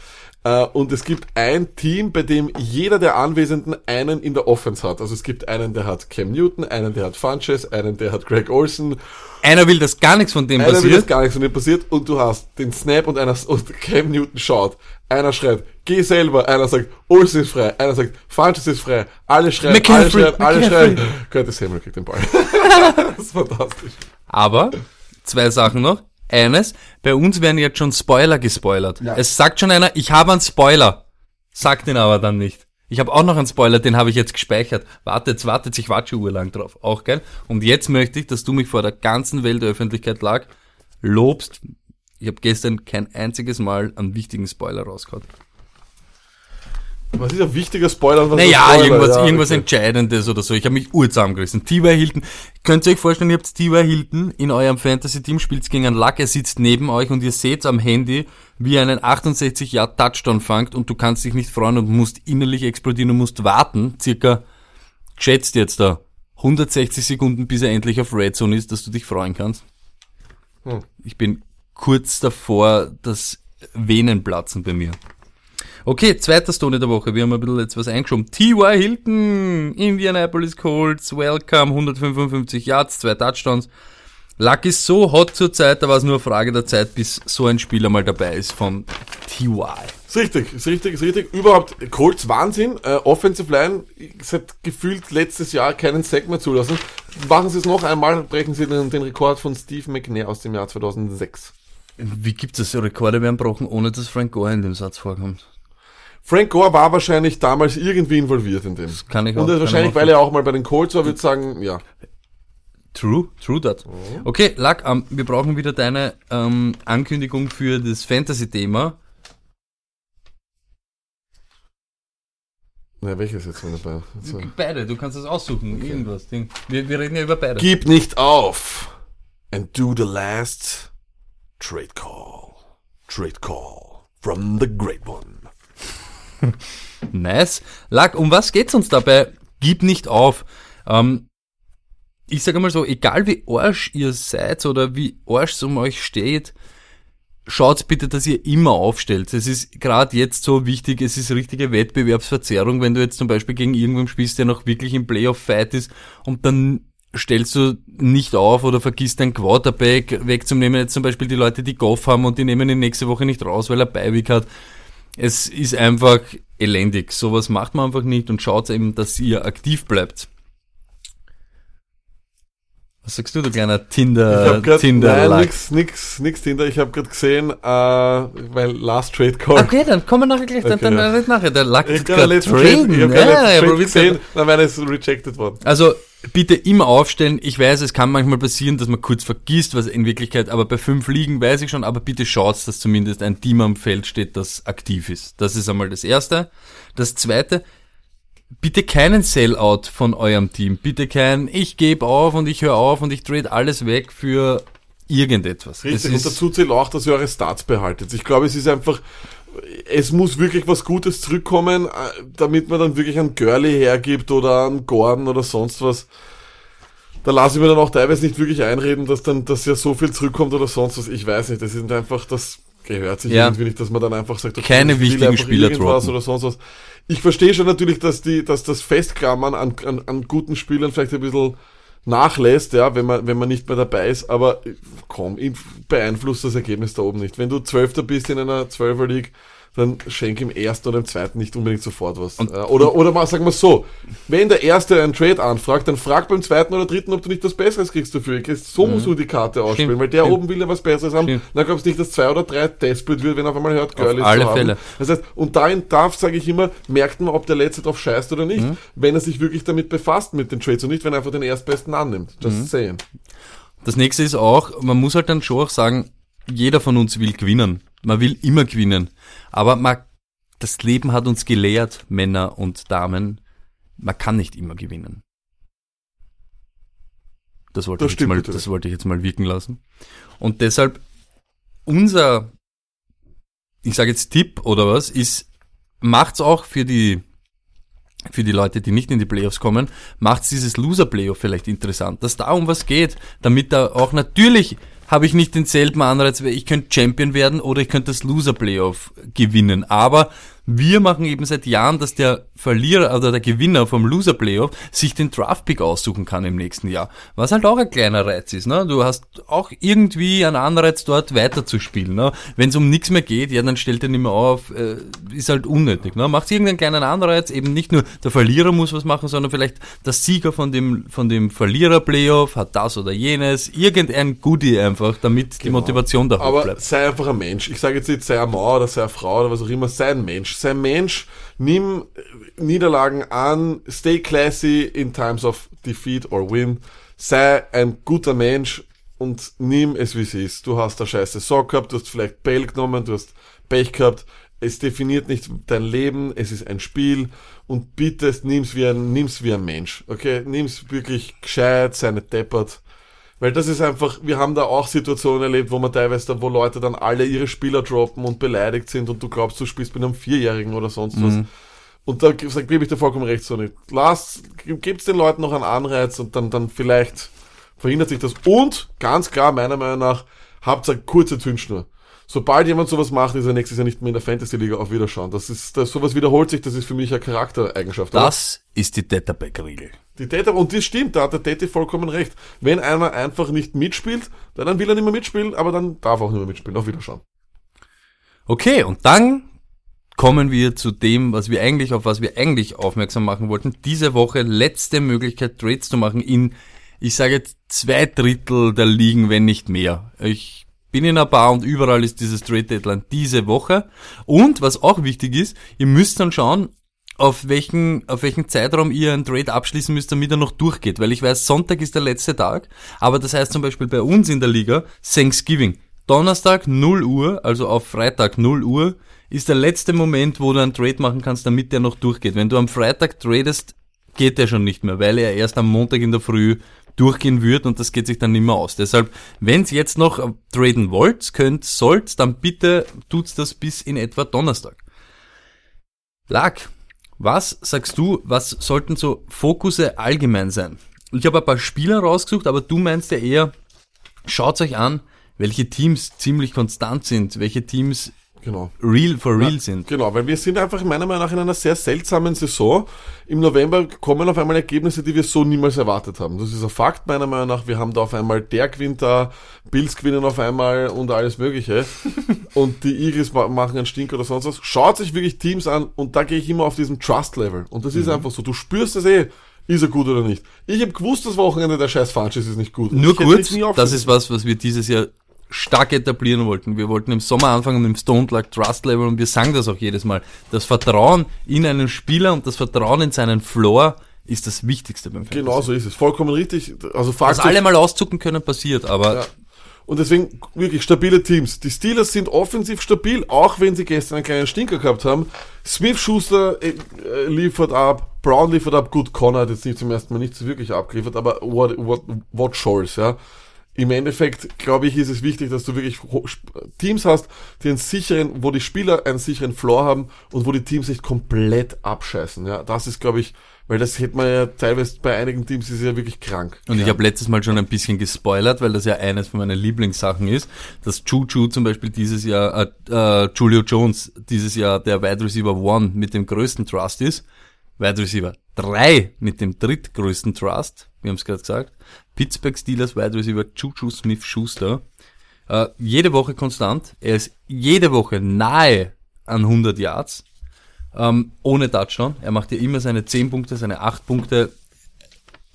Speaker 3: Äh, und es gibt ein Team, bei dem jeder der Anwesenden einen in der Offense hat. Also es gibt einen, der hat Cam Newton, einen, der hat Funches, einen, der hat Greg Olsen.
Speaker 2: Einer will, dass gar nichts von dem
Speaker 3: Einer will, dass
Speaker 2: passiert.
Speaker 3: gar nichts von dem passiert und du hast den Snap und einer und Cam Newton schaut. Einer schreit, geh selber. Einer sagt, Olsen ist frei. Einer sagt, Funches ist frei. Alle schreien, alle
Speaker 2: McCaffrey,
Speaker 3: schreien, alle
Speaker 2: McCaffrey.
Speaker 3: schreien. Curtis Samuel kriegt den Ball. das ist fantastisch.
Speaker 2: Aber, zwei Sachen noch. Eines, bei uns werden jetzt schon Spoiler gespoilert.
Speaker 3: Ja.
Speaker 2: Es sagt schon einer, ich habe einen Spoiler. Sagt den aber dann nicht. Ich habe auch noch einen Spoiler, den habe ich jetzt gespeichert. Wartet, wartet, ich warte schon urlang drauf. Auch geil. Und jetzt möchte ich, dass du mich vor der ganzen Welt der Öffentlichkeit lag, lobst. Ich habe gestern kein einziges Mal einen wichtigen Spoiler rausgehauen.
Speaker 3: Was ist ein wichtiger Spoiler? Was
Speaker 2: Naja,
Speaker 3: Spoiler?
Speaker 2: irgendwas,
Speaker 3: Ja,
Speaker 2: irgendwas
Speaker 3: okay.
Speaker 2: Entscheidendes oder so. Ich habe mich urzusammengerissen. T.Y. Hilton, könnt ihr euch vorstellen, ihr habt T.Y. Hilton in eurem Fantasy-Team, spielt gegen einen Luck, er sitzt neben euch und ihr seht am Handy, wie er einen 68 Yard Touchdown fangt und du kannst dich nicht freuen und musst innerlich explodieren und musst warten, circa, geschätzt jetzt da, 160 Sekunden, bis er endlich auf Red Zone ist, dass du dich freuen kannst.
Speaker 3: Hm.
Speaker 2: Ich bin kurz davor, dass Venen platzen bei mir. Okay, zweiter Stone der Woche. Wir haben ein bisschen jetzt was eingeschoben. T.Y. Hilton, Indianapolis Colts, welcome, 155 Yards, zwei Touchdowns. Luck ist so hot zur Zeit, da war es nur eine Frage der Zeit, bis so ein Spieler mal dabei ist von T.Y.
Speaker 3: Ist richtig, ist richtig, ist richtig. Überhaupt, Colts Wahnsinn. Äh, Offensive Line, seit gefühlt letztes Jahr keinen Sack mehr zulassen. Machen sie es noch einmal, brechen sie den, den Rekord von Steve McNair aus dem Jahr 2006.
Speaker 2: Wie gibt es so Rekorde werden gebrochen, ohne dass Frank Gore in dem Satz vorkommt?
Speaker 3: Frank Gore war wahrscheinlich damals irgendwie involviert in dem.
Speaker 2: kann ich auch-
Speaker 3: Und wahrscheinlich, weil er auch mal bei den Colts war, würde ich sagen, ja.
Speaker 2: True, true that. Okay, Luck, ähm, wir brauchen wieder deine ähm, Ankündigung für das Fantasy-Thema.
Speaker 3: Na, welches jetzt mal dabei? So.
Speaker 2: Beide, du kannst das aussuchen, irgendwas. Ding. Wir, wir reden ja über beide.
Speaker 3: Gib nicht auf and do the last trade call. Trade call from the great one.
Speaker 2: Nice. Luck, um was geht's uns dabei? Gib nicht auf. Ähm, ich sage mal so, egal wie arsch ihr seid oder wie arsch es um euch steht, schaut bitte, dass ihr immer aufstellt. Es ist gerade jetzt so wichtig, es ist richtige Wettbewerbsverzerrung, wenn du jetzt zum Beispiel gegen irgendwen spielst, der noch wirklich im Playoff-Fight ist und dann stellst du nicht auf oder vergisst dein Quarterback wegzunehmen. Jetzt zum Beispiel die Leute, die Goff haben und die nehmen ihn nächste Woche nicht raus, weil er Beiweg hat. Es ist einfach elendig. Sowas macht man einfach nicht und schaut eben, dass ihr aktiv bleibt. Was sagst du, du kleiner Tinder,
Speaker 3: grad,
Speaker 2: Tinder
Speaker 3: nein, nix, nix, nix Tinder. Ich habe gerade gesehen, äh, weil Last Trade Call.
Speaker 2: Okay, dann kommen wir nachher gleich, dann,
Speaker 3: Okay,
Speaker 2: dann
Speaker 3: ja.
Speaker 2: red nachher. Der Luck
Speaker 3: Ich habe
Speaker 2: gerade
Speaker 3: Trade, ich hab
Speaker 2: Ja, er
Speaker 3: Trade gesehen, dann wäre es rejected worden.
Speaker 2: Also bitte immer aufstellen. Ich weiß, es kann manchmal passieren, dass man kurz vergisst, was in Wirklichkeit, aber bei fünf Ligen weiß ich schon, aber bitte schaut, dass zumindest ein Team am Feld steht, das aktiv ist. Das ist einmal das Erste. Das Zweite, bitte keinen Sellout von eurem Team. Bitte kein, ich gebe auf und ich höre auf und ich trade alles weg für irgendetwas.
Speaker 3: Richtig,
Speaker 2: Es
Speaker 3: und dazu zählt auch, dass ihr eure Starts behaltet. Ich glaube, es ist einfach, es muss wirklich was Gutes zurückkommen, äh, damit man dann wirklich einen Gurley hergibt oder einen Gordon oder sonst was. Da lasse ich mir dann auch teilweise nicht wirklich einreden, dass dann, dass ja so viel zurückkommt oder sonst was. Ich weiß nicht, das sind einfach, das gehört sich
Speaker 2: Ja.
Speaker 3: irgendwie nicht, dass man dann einfach sagt, okay,
Speaker 2: Keine wichtigen Spieler droppen.
Speaker 3: oder sonst was. Ich verstehe schon natürlich, dass die, dass das Festklammern an, an, an guten Spielern vielleicht ein bisschen nachlässt, ja, wenn man, wenn man nicht mehr dabei ist, aber komm, beeinflusst das Ergebnis da oben nicht. Wenn du Zwölfter bist in einer Zwölfer League, dann schenk im ersten oder im zweiten nicht unbedingt sofort was.
Speaker 2: Und-
Speaker 3: oder, oder mal, sagen wir so, wenn der erste einen Trade anfragt, dann frag beim zweiten oder dritten, ob du nicht was Besseres kriegst dafür. So musst du die Karte ausspielen,
Speaker 2: Mhm. Stimmt,
Speaker 3: weil der
Speaker 2: stimmt.
Speaker 3: oben will ja was Besseres haben.
Speaker 2: Stimmt.
Speaker 3: Dann glaubst du nicht, dass zwei oder drei desperate wird, wenn er auf einmal hört, Girl ist
Speaker 2: alle
Speaker 3: zu haben.
Speaker 2: Fälle.
Speaker 3: Das heißt, und dahin darf, sage ich immer, merkt man, ob der Letzte drauf scheißt oder
Speaker 2: Mhm.
Speaker 3: nicht, wenn er sich wirklich damit befasst mit den Trades und nicht, wenn er einfach den Erstbesten annimmt. Just
Speaker 2: Mhm.
Speaker 3: saying.
Speaker 2: Das nächste ist auch, man muss halt dann schon auch sagen, jeder von uns will gewinnen. Man will immer gewinnen. Aber man, das Leben hat uns gelehrt, Männer und Damen, man kann nicht immer gewinnen. Das wollte,
Speaker 3: Das
Speaker 2: ich, jetzt mal, das wollte ich jetzt mal wirken lassen. Und deshalb, unser, ich sage jetzt Tipp oder was, ist, macht's auch für die, für die Leute, die nicht in die Playoffs kommen, macht's dieses Loser-Playoff vielleicht interessant, dass da um was geht, damit da auch natürlich habe ich nicht denselben Anreiz, ich könnte Champion werden oder ich könnte das Loser-Playoff gewinnen. Aber wir machen eben seit Jahren, dass der Verlierer oder der Gewinner vom Loser-Playoff sich den Draft-Pick aussuchen kann im nächsten Jahr. Was halt auch ein kleiner Reiz ist. Ne? Du hast auch irgendwie einen Anreiz, dort weiterzuspielen. Ne? Wenn es um nichts mehr geht, ja, dann stellt er nicht mehr auf. Äh, ist halt unnötig. Ne? Macht irgendeinen kleinen Anreiz. Eben nicht nur der Verlierer muss was machen, sondern vielleicht der Sieger von dem, von dem Verlierer-Playoff hat das oder jenes. Irgendein Goodie einfach, damit die Motivation da hoch
Speaker 3: Aber
Speaker 2: bleibt.
Speaker 3: sei einfach ein Mensch. Ich sage jetzt nicht, sei ein Mann oder sei eine Frau oder was auch immer, sei ein Mensch. Sei Mensch, nimm äh, Niederlagen an, stay classy in times of defeat or win. Sei ein guter Mensch und nimm es wie es ist. Du hast eine scheiße Saison gehabt, du hast vielleicht Bail genommen, du hast Pech gehabt. es definiert nicht dein Leben, es ist ein Spiel und bitte nimm's wie ein, nimm's wie ein Mensch, okay? Nimm's wirklich gescheit, sei nicht deppert. Weil das ist einfach, wir haben da auch Situationen erlebt, wo man teilweise, da, wo Leute dann alle ihre Spieler droppen und beleidigt sind und du glaubst, du spielst mit einem Vierjährigen oder sonst was. Und da gebe ich dir vollkommen recht, so nicht. Lass, gibt's den Leuten noch einen Anreiz und dann, dann vielleicht verhindert sich das. Und, ganz klar, meiner Meinung nach, habt eine kurze Zündschnur. Sobald jemand sowas macht, ist er nächstes Jahr nicht mehr in der Fantasy-Liga auf Wiederschauen. Das ist, das, sowas wiederholt sich, das ist für mich eine Charaktereigenschaft. oder?
Speaker 2: Das ist die Tetterback-Regel.
Speaker 3: Die Täter, und das stimmt, da hat der Täter vollkommen recht. Wenn einer einfach nicht mitspielt, dann will er nicht mehr mitspielen, aber dann darf er auch nicht mehr mitspielen. Auf Wiederschauen.
Speaker 2: Okay, und dann kommen wir zu dem, was wir eigentlich, auf was wir eigentlich aufmerksam machen wollten. Diese Woche letzte Möglichkeit, Trades zu machen in, ich sage jetzt, zwei Drittel der Ligen, wenn nicht mehr. Ich bin in ein paar und überall ist dieses Trade Deadline diese Woche. Und was auch wichtig ist, ihr müsst dann schauen, auf welchen, auf welchen Zeitraum ihr einen Trade abschließen müsst, damit er noch durchgeht. Weil ich weiß, Sonntag ist der letzte Tag, aber das heißt zum Beispiel bei uns in der Liga Thanksgiving. Donnerstag 0 Uhr, also auf Freitag 0 Uhr, ist der letzte Moment, wo du einen Trade machen kannst, damit der noch durchgeht. Wenn du am Freitag tradest, geht der schon nicht mehr, weil er erst am Montag in der Früh durchgehen wird und das geht sich dann nicht mehr aus. Deshalb, wenn ihr jetzt noch traden wollt, könnt, sollt, dann bitte tut's das bis in etwa Donnerstag. Lag, was sagst du, was sollten so Fokusse allgemein sein? Ich habe ein paar Spieler rausgesucht, aber du meinst ja eher, schaut euch an, welche Teams ziemlich konstant sind, welche Teams
Speaker 3: Genau.
Speaker 2: real for real sind.
Speaker 3: Genau, weil wir sind einfach meiner Meinung nach in einer sehr seltsamen Saison. Im November kommen auf einmal Ergebnisse, die wir so niemals erwartet haben. Das ist ein Fakt meiner Meinung nach. Wir haben da auf einmal der gewinnt da, Bills gewinnen auf einmal und alles mögliche. und die ma- machen einen Stink oder sonst was. Schaut sich wirklich Teams an und da gehe ich immer auf diesem Trust-Level. Und das ist
Speaker 2: Mhm.
Speaker 3: einfach so. Du spürst es eh. Ist er gut oder nicht? Ich habe gewusst, das Wochenende der scheiß Funches ist nicht gut.
Speaker 2: Nur kurz, das ist was, was wir dieses Jahr stark etablieren wollten. Wir wollten im Sommer anfangen mit dem Stone Luck Trust Level und wir sagen das auch jedes Mal. Das Vertrauen in einen Spieler und das Vertrauen in seinen Floor ist das Wichtigste beim Fantasy.
Speaker 3: Genau so ist es. Vollkommen richtig. Also fragt
Speaker 2: Dass alle mal auszucken können, passiert, aber
Speaker 3: Ja. Und deswegen wirklich stabile Teams. Die Steelers sind offensiv stabil, auch wenn sie gestern einen kleinen Stinker gehabt haben. Smith Schuster äh, äh, liefert ab, Brown liefert ab, gut, Connor hat jetzt nicht zum ersten Mal nicht so wirklich abgeliefert, aber what, what, what Shores, ja. Im Endeffekt, glaube ich, ist es wichtig, dass du wirklich Teams hast, die einen sicheren, wo die Spieler einen sicheren Floor haben und wo die Teams nicht komplett abscheißen. Ja, das ist, glaube ich, weil das hätte man ja teilweise bei einigen Teams ist ja wirklich krank.
Speaker 2: Und ich habe letztes Mal schon ein bisschen gespoilert, weil das ja eines von meinen Lieblingssachen ist, dass Juju zum Beispiel dieses Jahr, äh, äh, Julio Jones dieses Jahr der Wide Receiver One mit dem größten Trust ist, Wide Receiver 3 mit dem drittgrößten Trust, wir haben es gerade gesagt, Pittsburgh Steelers Wide Receiver Juju Smith-Schuster, äh, jede Woche konstant, er ist jede Woche nahe an 100 Yards, ähm, ohne Touchdown, er macht ja immer seine 10 Punkte, seine 8 Punkte,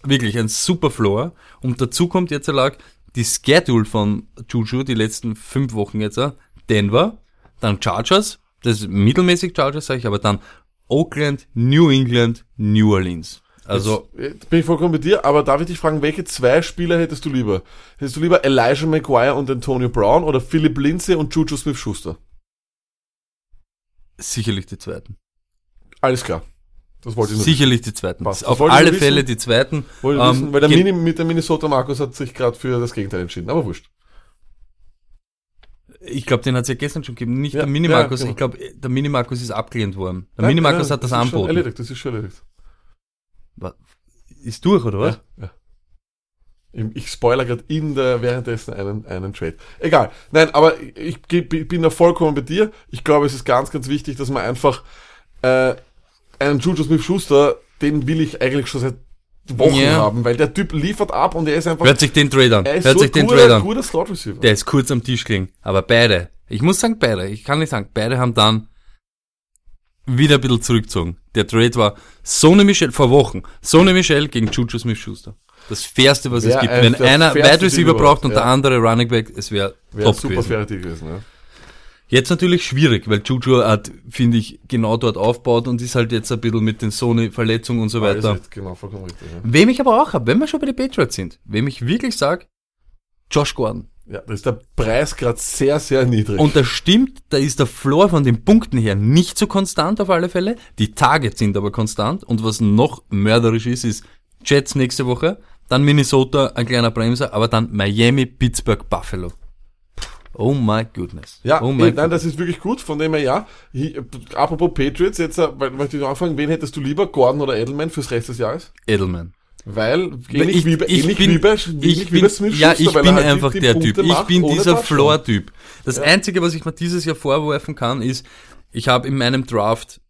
Speaker 2: wirklich ein super Floor. Und dazu kommt jetzt lag die Schedule von Juju, die letzten fünf Wochen jetzt, äh, Denver, dann Chargers, das ist mittelmäßig Chargers, sage ich, aber dann Oakland, New England, New Orleans. Also,
Speaker 3: Jetzt bin ich vollkommen bei dir, aber darf ich dich fragen, welche zwei Spieler hättest du lieber? Hättest du lieber Elijah McGuire und Antonio Brown oder Philip Lindsay und Juju Smith-Schuster?
Speaker 2: sicherlich die zweiten.
Speaker 3: Alles klar. Das wollte ich nur
Speaker 2: Sicherlich die zweiten.
Speaker 3: Passt. Das
Speaker 2: Auf alle
Speaker 3: nur
Speaker 2: Fälle
Speaker 3: wissen.
Speaker 2: die zweiten.
Speaker 3: wollte
Speaker 2: Ähm,
Speaker 3: wissen, weil der Mini, mit der Minnesota Markus hat sich gerade für das Gegenteil entschieden, aber wurscht.
Speaker 2: Ich glaube, den hat es ja gestern schon gegeben. Nicht
Speaker 3: Ja,
Speaker 2: der Mini-Markus.
Speaker 3: ja, genau.
Speaker 2: Ich glaube, der Mini-Markus ist abgelehnt worden. Der Mini-Markus hat das,
Speaker 3: ist schon
Speaker 2: anboten.
Speaker 3: Erledigt, das ist schon erledigt.
Speaker 2: Ist durch, oder was?
Speaker 3: Ja, ja. Ich spoiler gerade in der währenddessen einen, einen Trade. Egal. Nein, aber ich, bin da vollkommen bei dir. Ich glaube, es ist ganz, ganz wichtig, dass man einfach äh, einen Juju Smith-Schuster, den will ich eigentlich schon seit Wochen
Speaker 2: Ja.
Speaker 3: haben, weil der Typ liefert ab und er ist einfach
Speaker 2: Hört sich den Trade an.
Speaker 3: er ist
Speaker 2: Hört
Speaker 3: so
Speaker 2: sich den
Speaker 3: guter,
Speaker 2: Trade an.
Speaker 3: guter Slot Receiver.
Speaker 2: Der ist kurz am Tisch gelegen. Aber beide, ich muss sagen beide, ich kann nicht sagen, beide haben dann wieder ein bisschen zurückgezogen. Der Trade war Sony Michel vor Wochen. Sony Michel gegen Juju Smith-Schuster. Das fairste, was
Speaker 3: Wär
Speaker 2: es gibt.
Speaker 3: ein-
Speaker 2: Wenn einer Wide Receiver braucht und
Speaker 3: überhaupt,
Speaker 2: der
Speaker 3: ja.
Speaker 2: andere Running Back, es wäre
Speaker 3: Wäre
Speaker 2: top
Speaker 3: super
Speaker 2: gewesen.
Speaker 3: fertig gewesen. Ja.
Speaker 2: Jetzt natürlich schwierig, weil Juju hat, finde ich, genau dort aufgebaut und ist halt jetzt ein bisschen mit den Sony-Verletzungen und so
Speaker 3: Alles
Speaker 2: weiter.
Speaker 3: richtig, Genau, vollkommen richtig. Ja.
Speaker 2: Wem ich aber auch habe, wenn wir schon bei den Patriots sind, wem ich wirklich sage, Josh Gordon.
Speaker 3: Ja, da ist der Preis gerade sehr, sehr niedrig.
Speaker 2: Und das stimmt, da ist der Floor von den Punkten her nicht so konstant auf alle Fälle. Die Targets sind aber konstant. Und was noch mörderisch ist, ist Jets nächste Woche, dann Minnesota, ein kleiner Bremser, aber dann Miami, Pittsburgh, Buffalo. Oh my goodness.
Speaker 3: ja,
Speaker 2: oh
Speaker 3: eh,
Speaker 2: my
Speaker 3: nein,
Speaker 2: goodness.
Speaker 3: das ist wirklich gut, von dem her ja. Apropos Patriots, jetzt äh, weil- möchte ich noch anfangen, wen hättest du lieber, Gordon oder Edelman fürs Rest des Jahres?
Speaker 2: Edelman.
Speaker 3: Weil, ähnlich wie bei, ähnlich
Speaker 2: bin,
Speaker 3: wie bei,
Speaker 2: ich
Speaker 3: wie
Speaker 2: bin,
Speaker 3: Smith
Speaker 2: ja, ich bin
Speaker 3: halt
Speaker 2: einfach
Speaker 3: die
Speaker 2: der
Speaker 3: Punkte
Speaker 2: Typ. Ich bin dieser. Floor-Typ. Das Einzige, was ich mir dieses Jahr vorwerfen kann, ist, ich habe in meinem Draft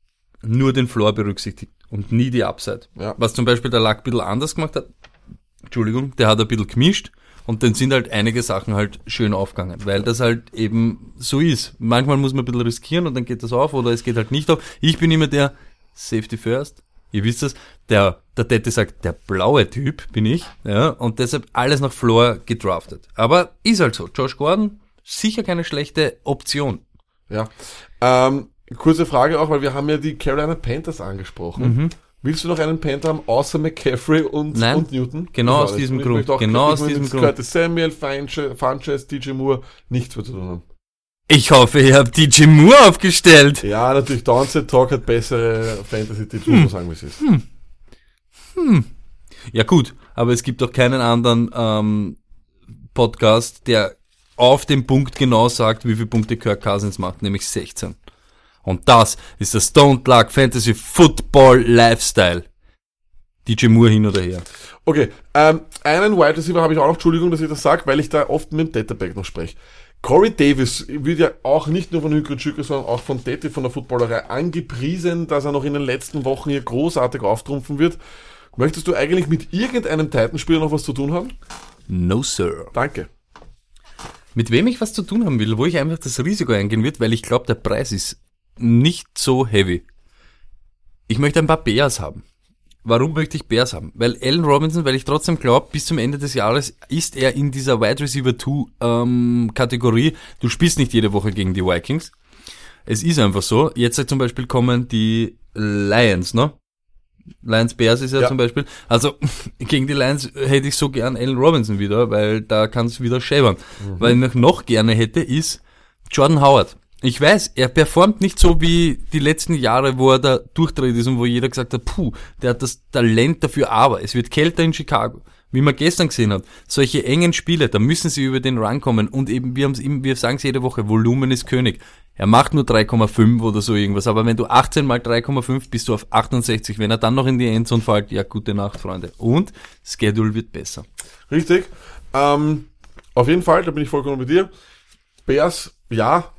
Speaker 2: nur den Floor berücksichtigt und nie die Upside.
Speaker 3: Ja.
Speaker 2: Was zum Beispiel der Lack ein bisschen anders gemacht hat, Entschuldigung, der hat ein bisschen gemischt und dann sind halt einige Sachen halt schön aufgegangen, weil das halt eben so ist. Manchmal muss man ein bisschen riskieren und dann geht das auf oder es geht halt nicht auf. Ich bin immer der Safety First. Ihr wisst das, der, der Tete sagt, der blaue Typ bin ich, ja, und deshalb alles nach Floor gedraftet. Aber ist halt so. Josh Gordon, sicher keine schlechte Option.
Speaker 3: Ja. Ähm, kurze Frage auch, weil wir haben ja die Carolina Panthers angesprochen. Willst du noch einen Panther haben, außer McCaffrey und,
Speaker 2: Mhm. Nein.
Speaker 3: und Newton?
Speaker 2: Genau aus diesem Grund.
Speaker 3: auch-
Speaker 2: Genau aus diesem Grund.
Speaker 3: Curtis Samuel, Funches, DJ Moore, nichts mehr zu tun haben.
Speaker 2: Ich hoffe, ihr habt DJ Moore aufgestellt.
Speaker 3: Ja, natürlich, Downset Talk hat bessere Fantasy-Tipps,
Speaker 2: Hm.
Speaker 3: muss man sagen, wie es ist.
Speaker 2: Ja gut, aber es gibt doch keinen anderen ähm, Podcast, der auf den Punkt genau sagt, wie viele Punkte Kirk Cousins macht, nämlich 16. Und das ist der Stone Luck Fantasy Football Lifestyle. DJ Moore hin oder her.
Speaker 3: Okay, ähm, einen Wide Receiver habe ich auch noch, Entschuldigung, dass ich das sage, weil ich da oft mit dem Databack noch spreche. Corey Davis wird ja auch nicht nur von Hügel Schücker, sondern auch von Tete von der Footballerei angepriesen, dass er noch in den letzten Wochen hier großartig auftrumpfen wird. Möchtest du eigentlich mit irgendeinem Titanspieler noch was zu tun haben?
Speaker 2: No sir.
Speaker 3: Danke.
Speaker 2: Mit wem ich was zu tun haben will, wo ich einfach das Risiko eingehen wird, weil ich glaube, der Preis ist nicht so heavy. Ich möchte ein paar Bears haben. Warum möchte ich Bears haben? Weil Allen Robinson, weil ich trotzdem glaube, bis zum Ende des Jahres ist er in dieser Wide Receiver 2 ähm, Kategorie. Du spielst nicht jede Woche gegen die Vikings. Es ist einfach so. Jetzt zum Beispiel kommen die Lions, ne? Lions Bears ist ja,
Speaker 3: Ja.
Speaker 2: zum Beispiel. Also gegen die Lions hätte ich so gern Allen Robinson wieder, weil da kann es wieder schäbern. Was ich noch gerne hätte, ist Jordan Howard. Ich weiß, er performt nicht so wie die letzten Jahre, wo er da durchdreht ist und wo jeder gesagt hat, puh, der hat das Talent dafür, aber es wird kälter in Chicago. Wie man gestern gesehen hat, solche engen Spiele, da müssen sie über den Run kommen und eben, wir, wir sagen es jede Woche, Volumen ist König. Er macht nur 3,5 oder so irgendwas, aber wenn du 18 mal 3,5 bist du auf 68, wenn er dann noch in die Endzone fällt, ja, gute Nacht, Freunde. Und Schedule wird besser.
Speaker 3: Richtig. Ähm, auf jeden Fall, da bin ich vollkommen bei dir. Bears, ja,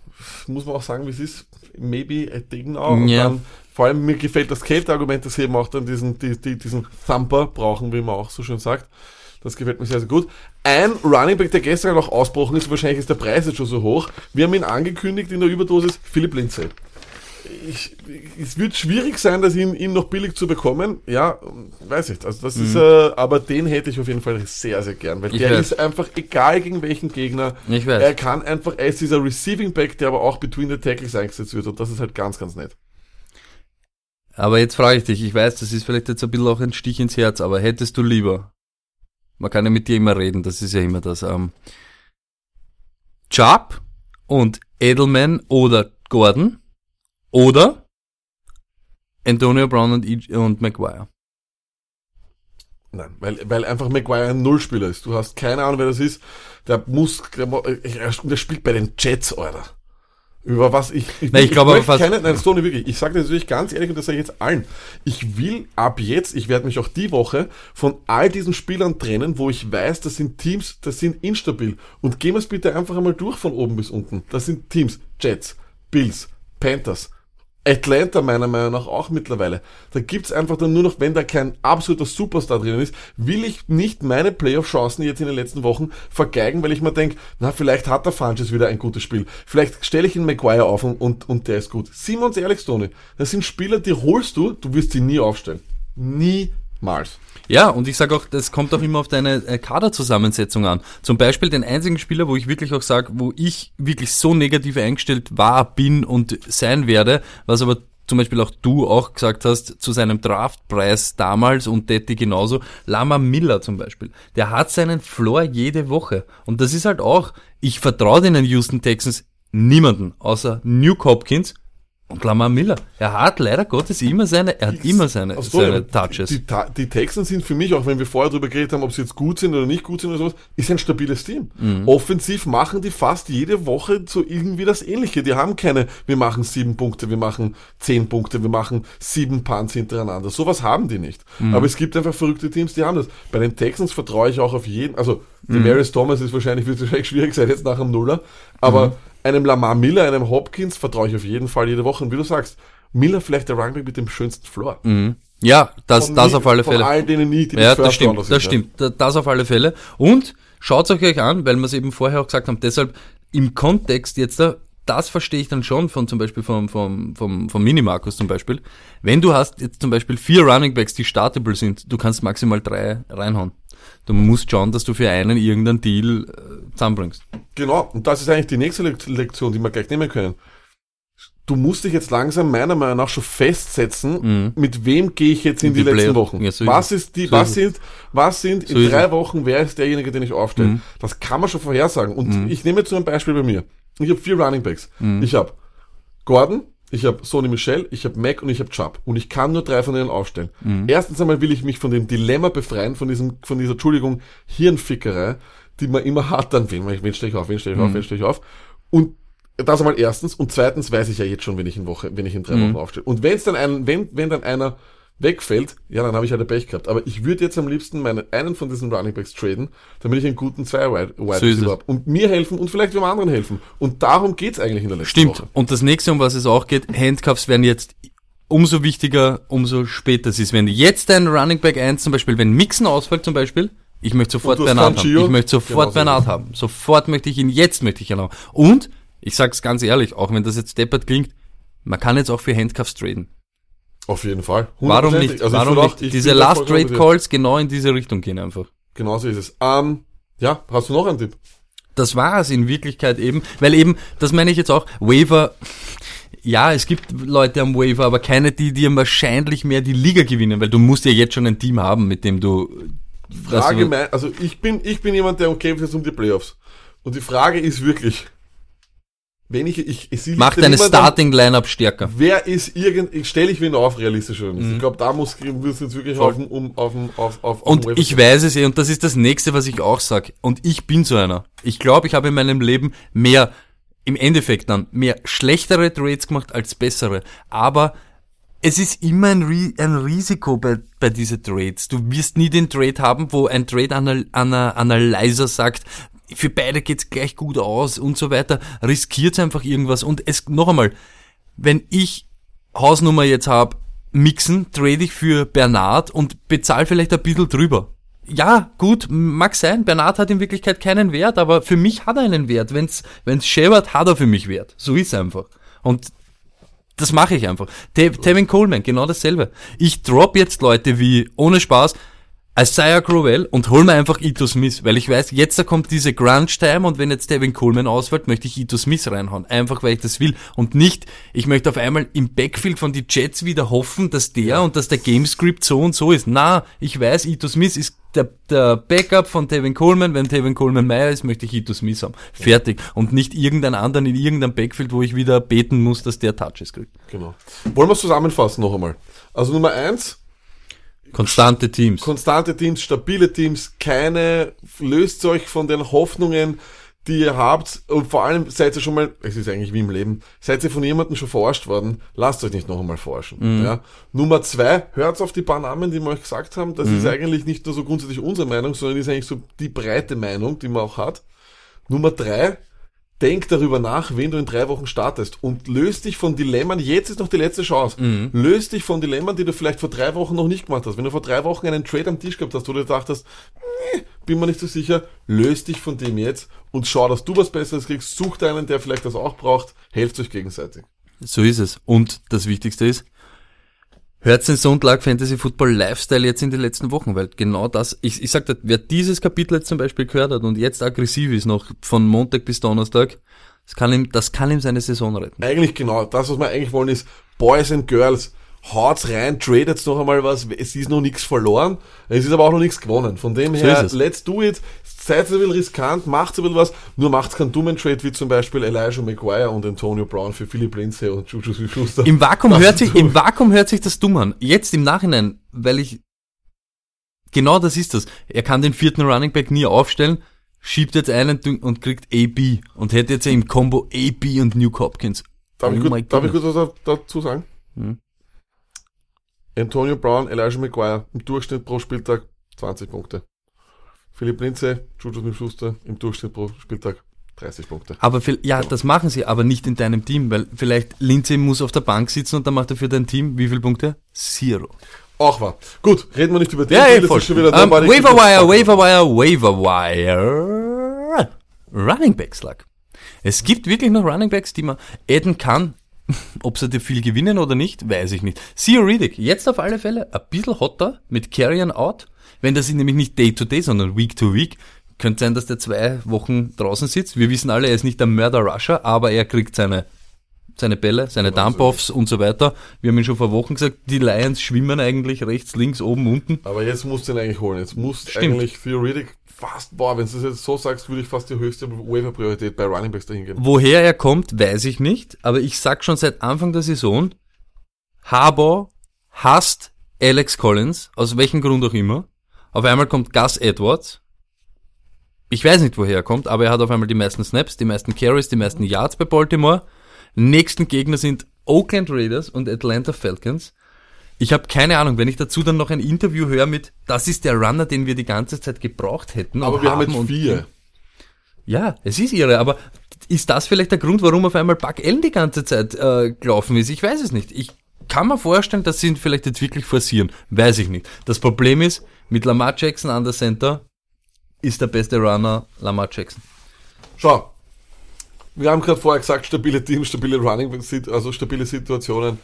Speaker 3: muss man auch sagen, wie es ist. Maybe a thing now. Und
Speaker 2: Ja.
Speaker 3: dann, vor allem mir gefällt das Kälteargument, dass sie eben auch dann diesen, die, die, diesen Thumper brauchen, wie man auch so schön sagt. Das gefällt mir sehr, sehr gut. Ein Running Back, der gestern noch ausbrochen ist, wahrscheinlich ist der Preis jetzt schon so hoch. Wir haben ihn angekündigt in der Überdosis, Philipp Lindsay. Ich, es wird schwierig sein, dass ihn, ihn noch billig zu bekommen. Ja, weiß ich. Also das ist, äh, aber den hätte ich auf jeden Fall sehr, sehr gern, weil
Speaker 2: Mhm. Ich
Speaker 3: der
Speaker 2: weiß.
Speaker 3: ist einfach egal gegen welchen Gegner.
Speaker 2: Ich weiß.
Speaker 3: Er kann einfach, er ist dieser Receiving Back, der aber auch between the tackles eingesetzt wird und das ist halt ganz, ganz nett.
Speaker 2: Aber jetzt frage ich dich, ich weiß, das ist vielleicht jetzt ein bisschen auch ein Stich ins Herz, aber hättest du lieber, man kann ja mit dir immer reden, das ist ja immer das, ähm, Chubb und Edelman oder Gordon oder Antonio Brown und, E- und Maguire.
Speaker 3: Nein, weil, weil einfach Maguire ein Nullspieler ist. Du hast keine Ahnung, wer das ist. Der muss, der, mo- er, der spielt bei den Jets, Alter. Über was ich, ich,
Speaker 2: Nein, ich glaube aber fast-
Speaker 3: keine, nein, Stoney, wirklich. Ich sage das natürlich ganz ehrlich und das sage ich jetzt allen. Ich will ab jetzt, ich werde mich auch die Woche von all diesen Spielern trennen, wo ich weiß, das sind Teams, das sind instabil. Und gehen wir es bitte einfach einmal durch von oben bis unten. Das sind Teams, Jets, Bills, Panthers, Atlanta meiner Meinung nach auch mittlerweile. Da gibt's einfach dann nur noch, wenn da kein absoluter Superstar drinnen ist, will ich nicht meine Playoff-Chancen jetzt in den letzten Wochen vergeigen, weil ich mir denke, na, vielleicht hat der Funches wieder ein gutes Spiel. Vielleicht stelle ich ihn Maguire auf und, und, und der ist gut. Uns ehrlich, Stoney, das sind Spieler, die holst du, du wirst sie nie aufstellen. Niemals.
Speaker 2: Ja, und ich sage auch, das kommt auch immer auf deine äh, Kaderzusammensetzung an. Zum Beispiel den einzigen Spieler, wo ich wirklich auch sage, wo ich wirklich so negativ eingestellt war, bin und sein werde, was aber zum Beispiel auch du auch gesagt hast, zu seinem Draftpreis damals und Detti genauso, Lama Miller zum Beispiel, der hat seinen Floor jede Woche. Und das ist halt auch, ich vertraue den Houston Texans niemanden, außer Nuke Hopkins und Lamar Miller. Er hat leider Gottes immer seine, er hat immer seine,
Speaker 3: Also,
Speaker 2: seine Touches.
Speaker 3: Die, die, Texans sind für mich, auch wenn wir vorher drüber geredet haben, ob sie jetzt gut sind oder nicht gut sind oder sowas, ist ein stabiles Team.
Speaker 2: Mhm.
Speaker 3: Offensiv machen die fast jede Woche so irgendwie das Ähnliche. Die haben keine, wir machen sieben Punkte, wir machen zehn Punkte, wir machen sieben Punts hintereinander. Sowas haben die nicht.
Speaker 2: Mhm.
Speaker 3: Aber es gibt einfach verrückte Teams, die haben das. Bei den Texans vertraue ich auch auf jeden, also
Speaker 2: Mhm.
Speaker 3: Demaris Thomas ist wahrscheinlich, wird wahrscheinlich schwierig sein jetzt nach dem Nuller, aber
Speaker 2: Mhm.
Speaker 3: Einem Lamar Miller, einem Hopkins vertraue ich auf jeden Fall jede Woche. Und wie du sagst, Miller vielleicht der Running mit dem schönsten Floor.
Speaker 2: Ja, das,
Speaker 3: Von
Speaker 2: das
Speaker 3: nie-
Speaker 2: auf alle
Speaker 3: von
Speaker 2: Fälle.
Speaker 3: all denen nie, die
Speaker 2: Ja, das stimmt, das stimmt. Da- Das auf alle Fälle. Und schaut euch euch an, weil wir es eben vorher auch gesagt haben, deshalb im Kontext jetzt da, das verstehe ich dann schon von zum Beispiel vom, vom, vom, vom Minimarkus zum Beispiel. Wenn du hast jetzt zum Beispiel vier Running Backs, die startable sind, du kannst maximal drei reinhauen. Du musst schauen, dass du für einen irgendeinen Deal äh, zusammenbringst.
Speaker 3: Genau, und das ist eigentlich die nächste Lek- Lektion, die wir gleich nehmen können. Du musst dich jetzt langsam meiner Meinung nach schon festsetzen, mit wem gehe ich jetzt in,
Speaker 2: In
Speaker 3: die,
Speaker 2: die
Speaker 3: letzten Wochen.
Speaker 2: Ja, so
Speaker 3: was ist die,
Speaker 2: So
Speaker 3: was
Speaker 2: ist
Speaker 3: sind, was sind
Speaker 2: So
Speaker 3: in drei.
Speaker 2: Mhm.
Speaker 3: Wochen, wer ist derjenige, den ich aufstelle? Das kann man schon vorhersagen. Und ich nehme jetzt nur ein Beispiel bei mir. Ich habe vier Running Backs.
Speaker 2: Mhm.
Speaker 3: Ich habe Gordon, ich habe Sony Michel, ich habe Mac und ich habe Chubb. Und ich kann nur drei von denen aufstellen.
Speaker 2: Mhm.
Speaker 3: Erstens einmal will ich mich von dem Dilemma befreien, von diesem, von dieser, Entschuldigung, Hirnfickerei, die man immer hat, dann, wen, wen stelle ich auf, wen stelle ich auf, wen stelle ich auf. Und das einmal erstens. Und zweitens weiß ich ja jetzt schon, wenn ich in Woche, wenn ich in drei Wochen aufstelle. Und wenn es dann einen, wenn, wenn dann einer wegfällt, ja, dann habe ich halt Pech gehabt. Aber ich würde jetzt am liebsten meinen, einen von diesen Running Backs traden, damit ich einen guten zwei Wide Wide
Speaker 2: So
Speaker 3: habe. Und mir helfen und vielleicht dem anderen helfen. Und darum geht's eigentlich in der letzten
Speaker 2: Stimmt.
Speaker 3: Woche.
Speaker 2: Und das nächste, um was es auch geht, Handcuffs werden jetzt umso wichtiger, umso später es ist. Wenn jetzt ein Running Back 1 zum Beispiel, wenn Mixen ausfällt zum Beispiel, ich möchte sofort Bernard haben. Ich möchte sofort
Speaker 3: Genau so
Speaker 2: Bernard
Speaker 3: es.
Speaker 2: haben. Sofort möchte ich ihn, jetzt möchte ich ihn haben. Und, ich sag's ganz ehrlich, auch wenn das jetzt deppert klingt, man kann jetzt auch für Handcuffs traden.
Speaker 3: Auf jeden Fall.
Speaker 2: Warum nicht?
Speaker 3: Also ich
Speaker 2: Warum
Speaker 3: auch-
Speaker 2: nicht?
Speaker 3: ich
Speaker 2: Diese Last Trade. Calls genau in diese Richtung gehen einfach.
Speaker 3: Genauso ist es. Ähm, ja, hast du noch einen Tipp?
Speaker 2: Das war es in Wirklichkeit eben, weil eben, das meine ich jetzt auch, Waiver, ja, es gibt Leute am Waiver, aber keine, die dir wahrscheinlich mehr die Liga gewinnen, weil du musst ja jetzt schon ein Team haben, mit dem du...
Speaker 3: Frage,
Speaker 2: du
Speaker 3: mein, also ich bin, ich bin jemand, der kämpft jetzt um die Playoffs. Und die Frage ist wirklich, wenn ich, ich, ich sehe
Speaker 2: mach deine Starting-Lineup stärker.
Speaker 3: Wer ist irgend, ich stelle ich wen auf, realistisch
Speaker 2: Mhm.
Speaker 3: Ich glaube, da muss, du jetzt wirklich auf, dem- um, auf, auf, auf, auf
Speaker 2: Und
Speaker 3: Waiver-
Speaker 2: ich weiß es eh, und das ist das nächste, was ich auch sag. Und ich bin so einer. Ich glaube, ich habe in meinem Leben mehr, im Endeffekt dann, mehr schlechtere Trades gemacht als bessere. Aber es ist immer ein, ein Risiko bei, bei diese Trades. Du wirst nie den Trade haben, wo ein Trade-Analyzer sagt, für beide geht's gleich gut aus und so weiter. Riskiert einfach irgendwas. Und es, noch einmal, wenn ich Hausnummer jetzt hab, mixen, trade ich für Bernard und bezahle vielleicht ein bisschen drüber. Ja, gut, mag sein, Bernard hat in Wirklichkeit keinen Wert, aber für mich hat er einen Wert. Wenn's, wenn's Shepard hat er für mich Wert. So ist einfach. Und das mache ich einfach. Te Tevin Coleman, genau dasselbe. Ich drop jetzt Leute wie, ohne Spaß, Isaiah Crowell und hol mir einfach Ito Smith, weil ich weiß, jetzt da kommt diese Grunge-Time und wenn jetzt Devin Coleman ausfällt, möchte ich Ito Smith reinhauen. Einfach, weil ich das will. Und nicht, ich möchte auf einmal im Backfield von die Jets wieder hoffen, dass der und dass der Gamescript so und so ist. Na, ich weiß, Ito Smith ist der, der Backup von Tevin Coleman. Wenn Tevin Coleman Meier ist, möchte ich Ito Smith haben. Fertig. Und nicht irgendeinen anderen in irgendeinem Backfield, wo ich wieder beten muss, dass der Touches kriegt.
Speaker 3: Genau. Wollen wir es zusammenfassen noch einmal? Also Nummer eins,
Speaker 2: Konstante Teams.
Speaker 3: konstante Teams, stabile Teams, keine, löst euch von den Hoffnungen, die ihr habt und vor allem seid ihr schon mal, es ist eigentlich wie im Leben, seid ihr von jemandem schon verarscht worden, lasst euch nicht noch einmal verarschen. Ja. Nummer zwei, hört auf die paar Namen, die wir euch gesagt haben, das ist eigentlich nicht nur so grundsätzlich unsere Meinung, sondern ist eigentlich so die breite Meinung, die man auch hat. Nummer drei, denk darüber nach, wen du in drei Wochen startest und löst dich von Dilemmen. Jetzt ist noch die letzte Chance. Löst dich von Dilemmen, die du vielleicht vor drei Wochen noch nicht gemacht hast. Wenn du vor drei Wochen einen Trade am Tisch gehabt hast, wo du gedacht hast, nee, bin mir nicht so sicher, löst dich von dem jetzt und schau, dass du was Besseres kriegst. Such dir einen, der vielleicht das auch braucht. Helft euch gegenseitig.
Speaker 2: So ist es. Und das Wichtigste ist, hört den Sonntag Fantasy Football Lifestyle jetzt in den letzten Wochen, weil genau das, ich, ich sag dir, wer dieses Kapitel jetzt zum Beispiel gehört hat und jetzt aggressiv ist, noch von Montag bis Donnerstag, das kann ihm, das kann ihm seine Saison retten.
Speaker 3: Eigentlich genau, das, was wir eigentlich wollen, ist, Boys and Girls, haut's rein, tradet noch einmal was, es ist noch nichts verloren, es ist aber auch noch nichts gewonnen. Von dem her,
Speaker 2: es.
Speaker 3: let's do it, seid ein bisschen riskant, macht ein bisschen was, nur macht's keinen dummen Trade, wie zum Beispiel Elijah McGuire und Antonio Brown für Philip Lindsay und Juju Smith-Schuster.
Speaker 2: Im Vakuum
Speaker 3: Das
Speaker 2: hört sich,
Speaker 3: tun.
Speaker 2: im Vakuum hört sich das dumm an. Jetzt im Nachhinein, weil ich, genau das ist das. Er kann den vierten Running Back nie aufstellen, schiebt jetzt einen und kriegt AB und hätte jetzt im Combo AB und New Hopkins.
Speaker 3: Darf, ich,
Speaker 2: Oh
Speaker 3: kurz,
Speaker 2: my
Speaker 3: darf ich kurz was da- dazu sagen?
Speaker 2: Hm.
Speaker 3: Antonio Brown, Elijah McGuire im Durchschnitt pro Spieltag 20 Punkte. Philipp Lindsay, Juju Smith-Schuster im Durchschnitt pro Spieltag 30 Punkte.
Speaker 2: Aber viel, ja, das machen sie, aber nicht in deinem Team, weil vielleicht Lindsay muss auf der Bank sitzen und dann macht er für dein Team wie viele Punkte? Zero.
Speaker 3: Auch wahr. Gut, reden wir nicht über den
Speaker 2: Ja, ey,
Speaker 3: das
Speaker 2: voll.
Speaker 3: ist schon wieder
Speaker 2: Ähm,
Speaker 3: nobody-
Speaker 2: Waiver Wire, Waiver Wire, Waiver Wire. Running Backs lag. Es gibt wirklich noch Running Backs, die man adden kann. Ob sie dir viel gewinnen oder nicht, weiß ich nicht. Theo Riddick, jetzt auf alle Fälle ein bisschen hotter mit Carrion Out. Wenn das nämlich nicht Day to Day, sondern Week to Week, könnte sein, dass der zwei Wochen draußen sitzt. Wir wissen alle, er ist nicht der Mörder-Rusher, aber er kriegt seine, seine Bälle, seine Dump-Offs und so weiter. Wir haben ihn schon vor Wochen gesagt, die Lions schwimmen eigentlich rechts, links, oben, unten.
Speaker 3: Aber jetzt musst du ihn eigentlich holen. Jetzt muss
Speaker 2: Stimmt.
Speaker 3: eigentlich Theoretic fast, boah, wenn du das jetzt so sagst, würde ich fast die höchste Waiver-Priorität bei Running Backs dahin geben.
Speaker 2: Woher er kommt, weiß ich nicht, aber ich sag schon seit Anfang der Saison, Harbour hasst Alex Collins, aus welchem Grund auch immer. Auf einmal kommt Gus Edwards. Ich weiß nicht, woher er kommt, aber er hat auf einmal die meisten Snaps, die meisten Carries, die meisten Yards bei Baltimore. Nächsten Gegner sind Oakland Raiders und Atlanta Falcons. Ich habe keine Ahnung, wenn ich dazu dann noch ein Interview höre mit, das ist der Runner, den wir die ganze Zeit gebraucht hätten.
Speaker 3: Aber wir haben jetzt vier.
Speaker 2: ja, es ist irre, aber ist das vielleicht der Grund, warum auf einmal Buck Allen die ganze Zeit äh, gelaufen ist? Ich weiß es nicht. Ich kann mir vorstellen, dass sie ihn vielleicht jetzt wirklich forcieren. Weiß ich nicht. Das Problem ist, mit Lamar Jackson an der Center ist der beste Runner Lamar Jackson.
Speaker 3: Schau, wir haben gerade vorher gesagt, stabile Teams, stabile Running, also stabile Situationen.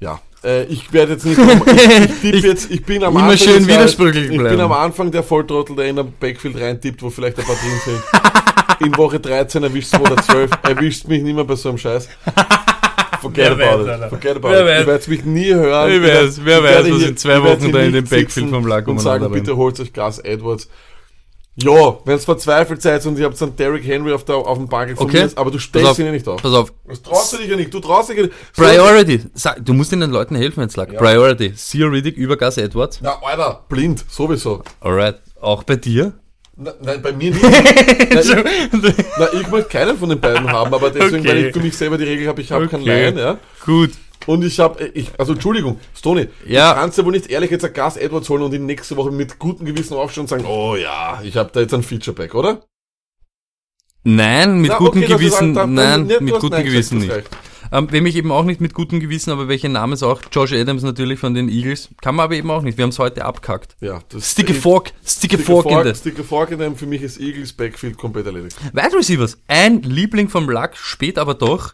Speaker 3: Ja, äh, ich werde jetzt nicht, ich, ich jetzt, ich bin am
Speaker 2: Immer
Speaker 3: Anfang
Speaker 2: schön widersprüchlich
Speaker 3: Ich bin am Anfang der Volltrottel, der in ein Backfield reintippt, wo vielleicht ein paar drin sind. In Woche 13 erwischst du oder 12, erwischst mich nicht mehr bei so einem Scheiß. Forget
Speaker 2: Wer
Speaker 3: about
Speaker 2: weiß,
Speaker 3: it. Forget about
Speaker 2: Wer
Speaker 3: it.
Speaker 2: weiß.
Speaker 3: Werdet mich nie hören.
Speaker 2: Wer
Speaker 3: Ich
Speaker 2: weiß, wer
Speaker 3: ich
Speaker 2: weiß, was in zwei
Speaker 3: ich
Speaker 2: Wochen da in dem Backfield vom Lack
Speaker 3: Und sagen, bitte holt euch Gas Edwards. Ja, wenn es verzweifelt seid und ihr habt dann Derrick Henry auf, der, auf dem Bank von
Speaker 2: Okay.
Speaker 3: mir, aber du stellst ihn ja nicht auf.
Speaker 2: pass auf.
Speaker 3: Das traust du dich ja nicht. Du traust dich ja nicht.
Speaker 2: Priority. Sag, du musst den Leuten helfen, wenn es lag. Priority. Seal Riddick über Gus Edwards.
Speaker 3: Na, Alter, blind, sowieso.
Speaker 2: Alright. Auch bei dir?
Speaker 3: Na, nein, bei mir nicht. nein, ich, na, ich möchte keinen von den beiden haben, aber deswegen,
Speaker 2: Okay.
Speaker 3: weil ich für mich selber die Regel habe, ich habe kein
Speaker 2: Okay.
Speaker 3: Laien, ja.
Speaker 2: Gut.
Speaker 3: Und ich habe, ich, also Entschuldigung, Stoney,
Speaker 2: Ja.
Speaker 3: du kannst ja wohl nicht ehrlich jetzt ein Gas Edwards holen und ihn nächste Woche mit gutem Gewissen aufstehen und sagen, oh ja, ich habe da jetzt ein Featureback, oder?
Speaker 2: Nein, mit
Speaker 3: Na,
Speaker 2: gutem
Speaker 3: okay, ist
Speaker 2: Gewissen,
Speaker 3: halt-
Speaker 2: nein,
Speaker 3: du
Speaker 2: mit gutem
Speaker 3: Nein
Speaker 2: Gewissen nicht.
Speaker 3: recht.
Speaker 2: Ähm, wem ich eben auch nicht mit gutem Gewissen, aber welche Namen es auch, Josh Adams natürlich von den Eagles, kann man aber eben auch nicht. Wir haben es heute abkackt.
Speaker 3: Ja, das
Speaker 2: Stick a fork, stick a fork in
Speaker 3: Fork,
Speaker 2: the.
Speaker 3: Stick a Fork in them, für mich ist Eagles Backfield komplett erledigt.
Speaker 2: Wide Receivers, ein Liebling vom Luck, spät aber doch.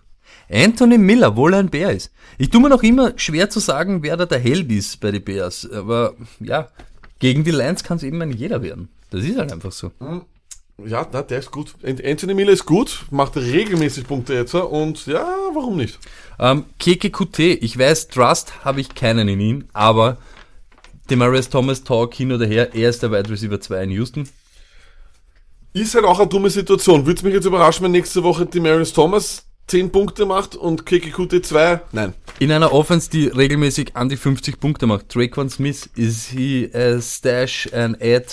Speaker 2: Anthony Miller, wohl ein Bär ist. Ich tue mir noch immer schwer zu sagen, wer da der Held ist bei den Bears. Aber ja, gegen die Lions kann es eben ein jeder werden. Das ist halt einfach so.
Speaker 3: Ja, na, der ist gut. Ant- Anthony Miller ist gut, macht regelmäßig Punkte jetzt und ja, warum nicht?
Speaker 2: Ähm, Keke QT, ich weiß, Trust habe ich keinen in ihn, aber Demarius Thomas Talk hin oder her, er ist der Wide Receiver 2 in Houston.
Speaker 3: Ist halt auch eine dumme Situation. Würde es mich jetzt überraschen, wenn nächste Woche die Marius Thomas 10 Punkte macht und KKQT 2? Nein.
Speaker 2: In einer Offense, die regelmäßig an die 50 Punkte macht. Draquan Smith, is he a stash and add?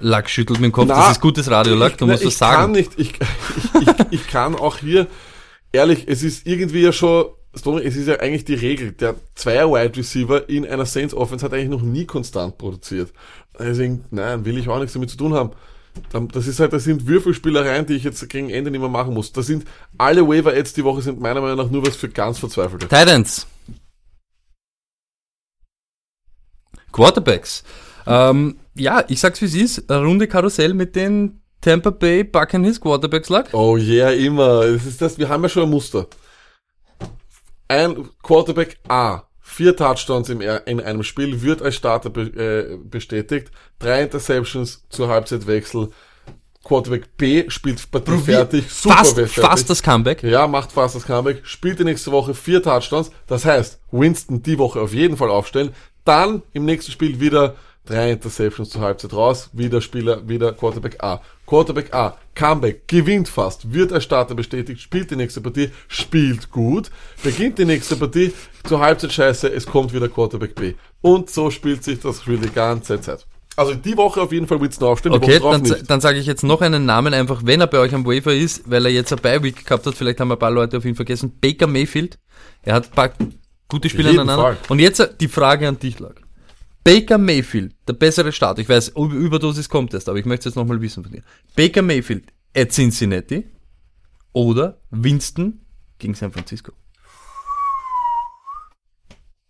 Speaker 2: Lack schüttelt mit dem Kopf,
Speaker 3: Na,
Speaker 2: das ist gutes Radio, Lack, du
Speaker 3: na,
Speaker 2: musst
Speaker 3: ich
Speaker 2: das sagen.
Speaker 3: Kann nicht, ich, ich, ich, ich kann auch hier, ehrlich, es ist irgendwie ja schon, es ist ja eigentlich die Regel. Der Zweier Wide Receiver in einer Saints Offense hat eigentlich noch nie konstant produziert. Deswegen, nein, will ich auch nichts damit zu tun haben. Das ist halt, das sind Würfelspielereien, die ich jetzt gegen Ende nicht mehr machen muss. Das sind alle Waiver Ads die Woche sind meiner Meinung nach nur was für ganz Verzweifelte.
Speaker 2: Titans. Quarterbacks. Ähm, ja, ich sag's wie es ist. Runde Karussell mit den Tampa Bay Buccaneers Quarterbacks lag.
Speaker 3: Oh yeah, immer. Das ist das, wir haben ja schon ein Muster. Ein Quarterback A, vier Touchdowns im, in einem Spiel, wird als Starter be, äh, bestätigt, drei Interceptions zur Halbzeitwechsel, Quarterback B spielt Partie
Speaker 2: Probier-
Speaker 3: fertig, super
Speaker 2: fast,
Speaker 3: fertig.
Speaker 2: fast das Comeback.
Speaker 3: Ja, macht fast das Comeback, spielt die nächste Woche vier Touchdowns. Das heißt, Winston die Woche auf jeden Fall aufstellen. Dann im nächsten Spiel wieder drei Interceptions zur Halbzeit raus. Wieder Spieler, wieder Quarterback A. Quarterback A, Comeback, gewinnt fast, wird als Starter bestätigt, spielt die nächste Partie, spielt gut, beginnt die nächste Partie, zur Halbzeit scheiße, es kommt wieder Quarterback B. Und so spielt sich das Spiel die ganze Zeit. Also die Woche auf jeden Fall Winston aufstellen, die
Speaker 2: Okay,
Speaker 3: Woche drauf
Speaker 2: dann,
Speaker 3: nicht.
Speaker 2: dann sage ich jetzt noch einen Namen einfach, wenn er bei euch am Wafer ist, weil er jetzt eine Bye-Week gehabt hat, vielleicht haben ein paar Leute auf ihn vergessen, Baker Mayfield, er hat ein paar gute Spiele aneinander.
Speaker 3: Fall.
Speaker 2: Und jetzt äh, die Frage an dich, Lag. Baker Mayfield, der bessere Start, ich weiß, Über- Überdosis kommt erst, aber ich möchte es jetzt nochmal wissen von dir. Baker Mayfield at Cincinnati oder Winston gegen San Francisco?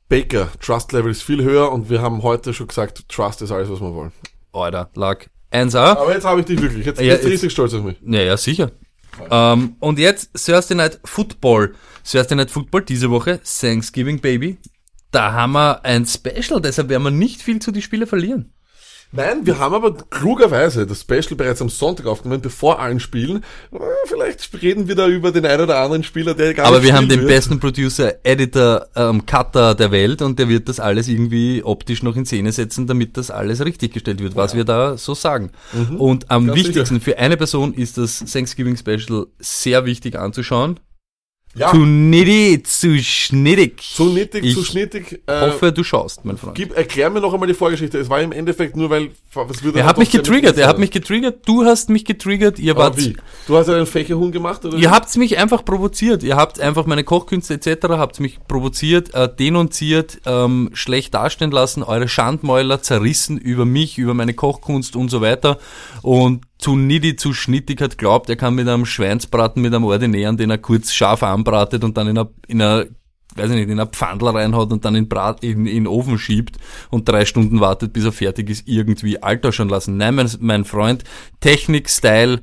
Speaker 3: Baker, Trust Level ist viel höher und wir haben heute schon gesagt, Trust ist alles, was wir wollen.
Speaker 2: Alter, Lag 1A.
Speaker 3: Aber jetzt habe ich dich wirklich. Jetzt
Speaker 2: Ja,
Speaker 3: bist du richtig stolz auf mich.
Speaker 2: Ja, ja, sicher. Ähm, und jetzt Thursday Night Football. Thursday Night Football diese Woche, Thanksgiving Baby. Da haben wir ein Special, deshalb werden wir nicht viel zu die Spiele verlieren.
Speaker 3: Nein, wir haben aber klugerweise das Special bereits am Sonntag aufgenommen, bevor allen Spielen. Äh, Vielleicht reden wir da über den einen oder anderen Spieler, der gar
Speaker 2: Aber wir haben den
Speaker 3: wird.
Speaker 2: besten Producer, Editor, ähm, Cutter der Welt und der wird das alles irgendwie optisch noch in Szene setzen, damit das alles richtig gestellt wird, was wir da so sagen. Und am
Speaker 3: Mhm.
Speaker 2: Wichtigsten für eine Person ist das Thanksgiving Special sehr wichtig anzuschauen.
Speaker 3: Ja,
Speaker 2: Zu nitty, zu schnittig.
Speaker 3: zu nittig,
Speaker 2: ich
Speaker 3: zu schnittig. Äh,
Speaker 2: hoffe, du schaust, mein Freund.
Speaker 3: gib, erklär mir noch einmal die Vorgeschichte. Es war im Endeffekt nur, weil... Was würde
Speaker 2: Er hat mich getriggert, er hat mich getriggert, du hast mich getriggert, ihr
Speaker 3: Aber
Speaker 2: wart,
Speaker 3: wie? Du hast einen Fächerhuhn gemacht, oder?
Speaker 2: ihr habt mich einfach provoziert, ihr habt einfach meine Kochkünste etc., habt mich provoziert, äh, denunziert, ähm, schlecht dastehen lassen, eure Schandmäuler zerrissen über mich, über meine Kochkunst und so weiter und zu niddy, zu schnittig hat glaubt, er kann mit einem Schweinsbraten, mit einem Ordinären, den er kurz scharf anbratet und dann in einer, in einer weiß ich nicht, in einer Pfandler reinhaut und dann in, Brat, in, in den Ofen schiebt und drei Stunden wartet, bis er fertig ist, irgendwie Alter schon lassen. Nein, mein, mein Freund, Technik, Style,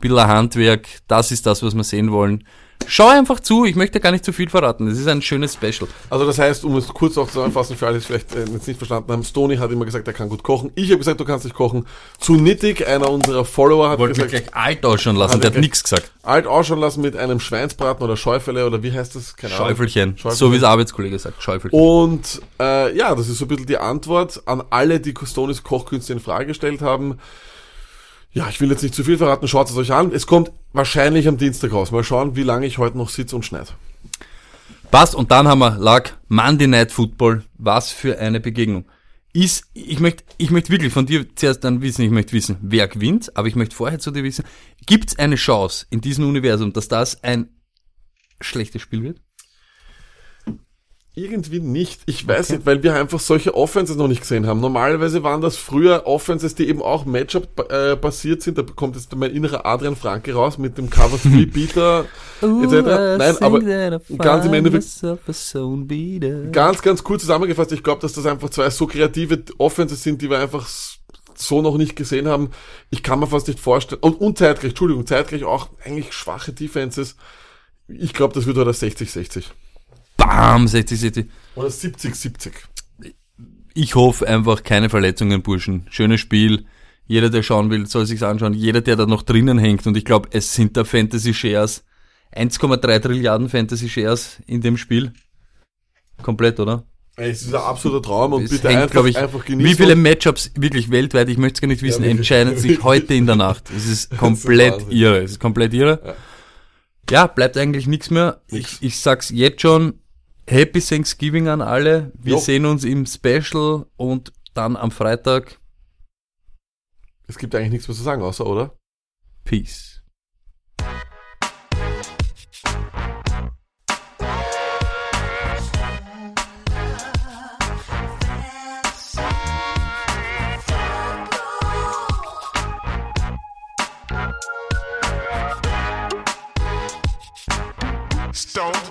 Speaker 2: bisschen Handwerk, das ist das, was wir sehen wollen. Schau einfach zu, ich möchte gar nicht zu viel verraten. Es ist ein schönes Special.
Speaker 3: Also das heißt, um es kurz auch zusammenfassen, für alle, die es vielleicht äh, jetzt nicht verstanden haben, Stoney hat immer gesagt, er kann gut kochen. Ich habe gesagt, du kannst nicht kochen. Zu nittig, einer unserer Follower hat
Speaker 2: Wollte mich
Speaker 3: gesagt,
Speaker 2: gleich alt ausschauen lassen,
Speaker 3: Hat
Speaker 2: der
Speaker 3: er
Speaker 2: hat nichts gesagt.
Speaker 3: alt ausschauen lassen mit einem Schweinsbraten oder Schäufele oder wie heißt das? Keine Ahnung.
Speaker 2: Schäufelchen.
Speaker 3: Schäufelchen.
Speaker 2: So wie es der Arbeitskollege sagt, Schäufelchen.
Speaker 3: Und äh, ja, das ist so ein bisschen die Antwort an alle, die Stonys Kochkünste in Frage gestellt haben. Ja, ich will jetzt nicht zu viel verraten, schaut es euch an. Es kommt wahrscheinlich am Dienstag raus. Mal schauen, wie lange ich heute noch sitze und schneide.
Speaker 2: Passt, und dann haben wir, lag Monday Night Football. Was für eine Begegnung. Ist, ich möchte, ich möchte wirklich von dir zuerst dann wissen, ich möchte wissen, wer gewinnt, aber ich möchte vorher zu dir wissen, gibt es eine Chance in diesem Universum, dass das ein schlechtes Spiel wird?
Speaker 3: Irgendwie nicht. Ich weiß nicht, weil wir einfach solche Offenses noch nicht gesehen haben. Normalerweise waren das früher Offenses, die eben auch Matchup äh, basiert sind. Da kommt jetzt mein innerer Adrian Franke raus mit dem Cover 3 Beater etc. Nein, aber ganz im Endeffekt, ganz, ganz kurz zusammengefasst, ich glaube, dass das einfach zwei so kreative Offenses sind, die wir einfach so noch nicht gesehen haben. Ich kann mir fast nicht vorstellen. Und, und zeitgleich, Entschuldigung, zeitgleich auch eigentlich schwache Defenses. Ich glaube, das wird heute 60-60.
Speaker 2: Bam, 60, 60.
Speaker 3: Oder 70-70.
Speaker 2: Ich hoffe einfach keine Verletzungen, Burschen. Schönes Spiel. Jeder, der schauen will, soll sich's anschauen. Jeder, der da noch drinnen hängt. Und ich glaube, es sind da Fantasy Shares. 1,3 Trilliarden Fantasy Shares in dem Spiel. Komplett, oder?
Speaker 3: Ey, Es ist ein absoluter Traum und
Speaker 2: Es
Speaker 3: bitte
Speaker 2: hängt,
Speaker 3: einfach,
Speaker 2: ich,
Speaker 3: einfach genießen.
Speaker 2: wie viele Matchups wirklich weltweit, ich möchte es gar nicht wissen,
Speaker 3: Ja,
Speaker 2: entscheiden sich heute in der Nacht. Es ist komplett
Speaker 3: Wahnsinn.
Speaker 2: irre. Es ist komplett irre. Ja, bleibt eigentlich nichts mehr.
Speaker 3: Nix.
Speaker 2: Ich, ich sag's jetzt schon. Happy Thanksgiving an alle. Wir
Speaker 3: Jo.
Speaker 2: sehen uns im Special und dann am Freitag.
Speaker 3: Es gibt eigentlich nichts mehr zu sagen, außer, oder?
Speaker 2: Peace.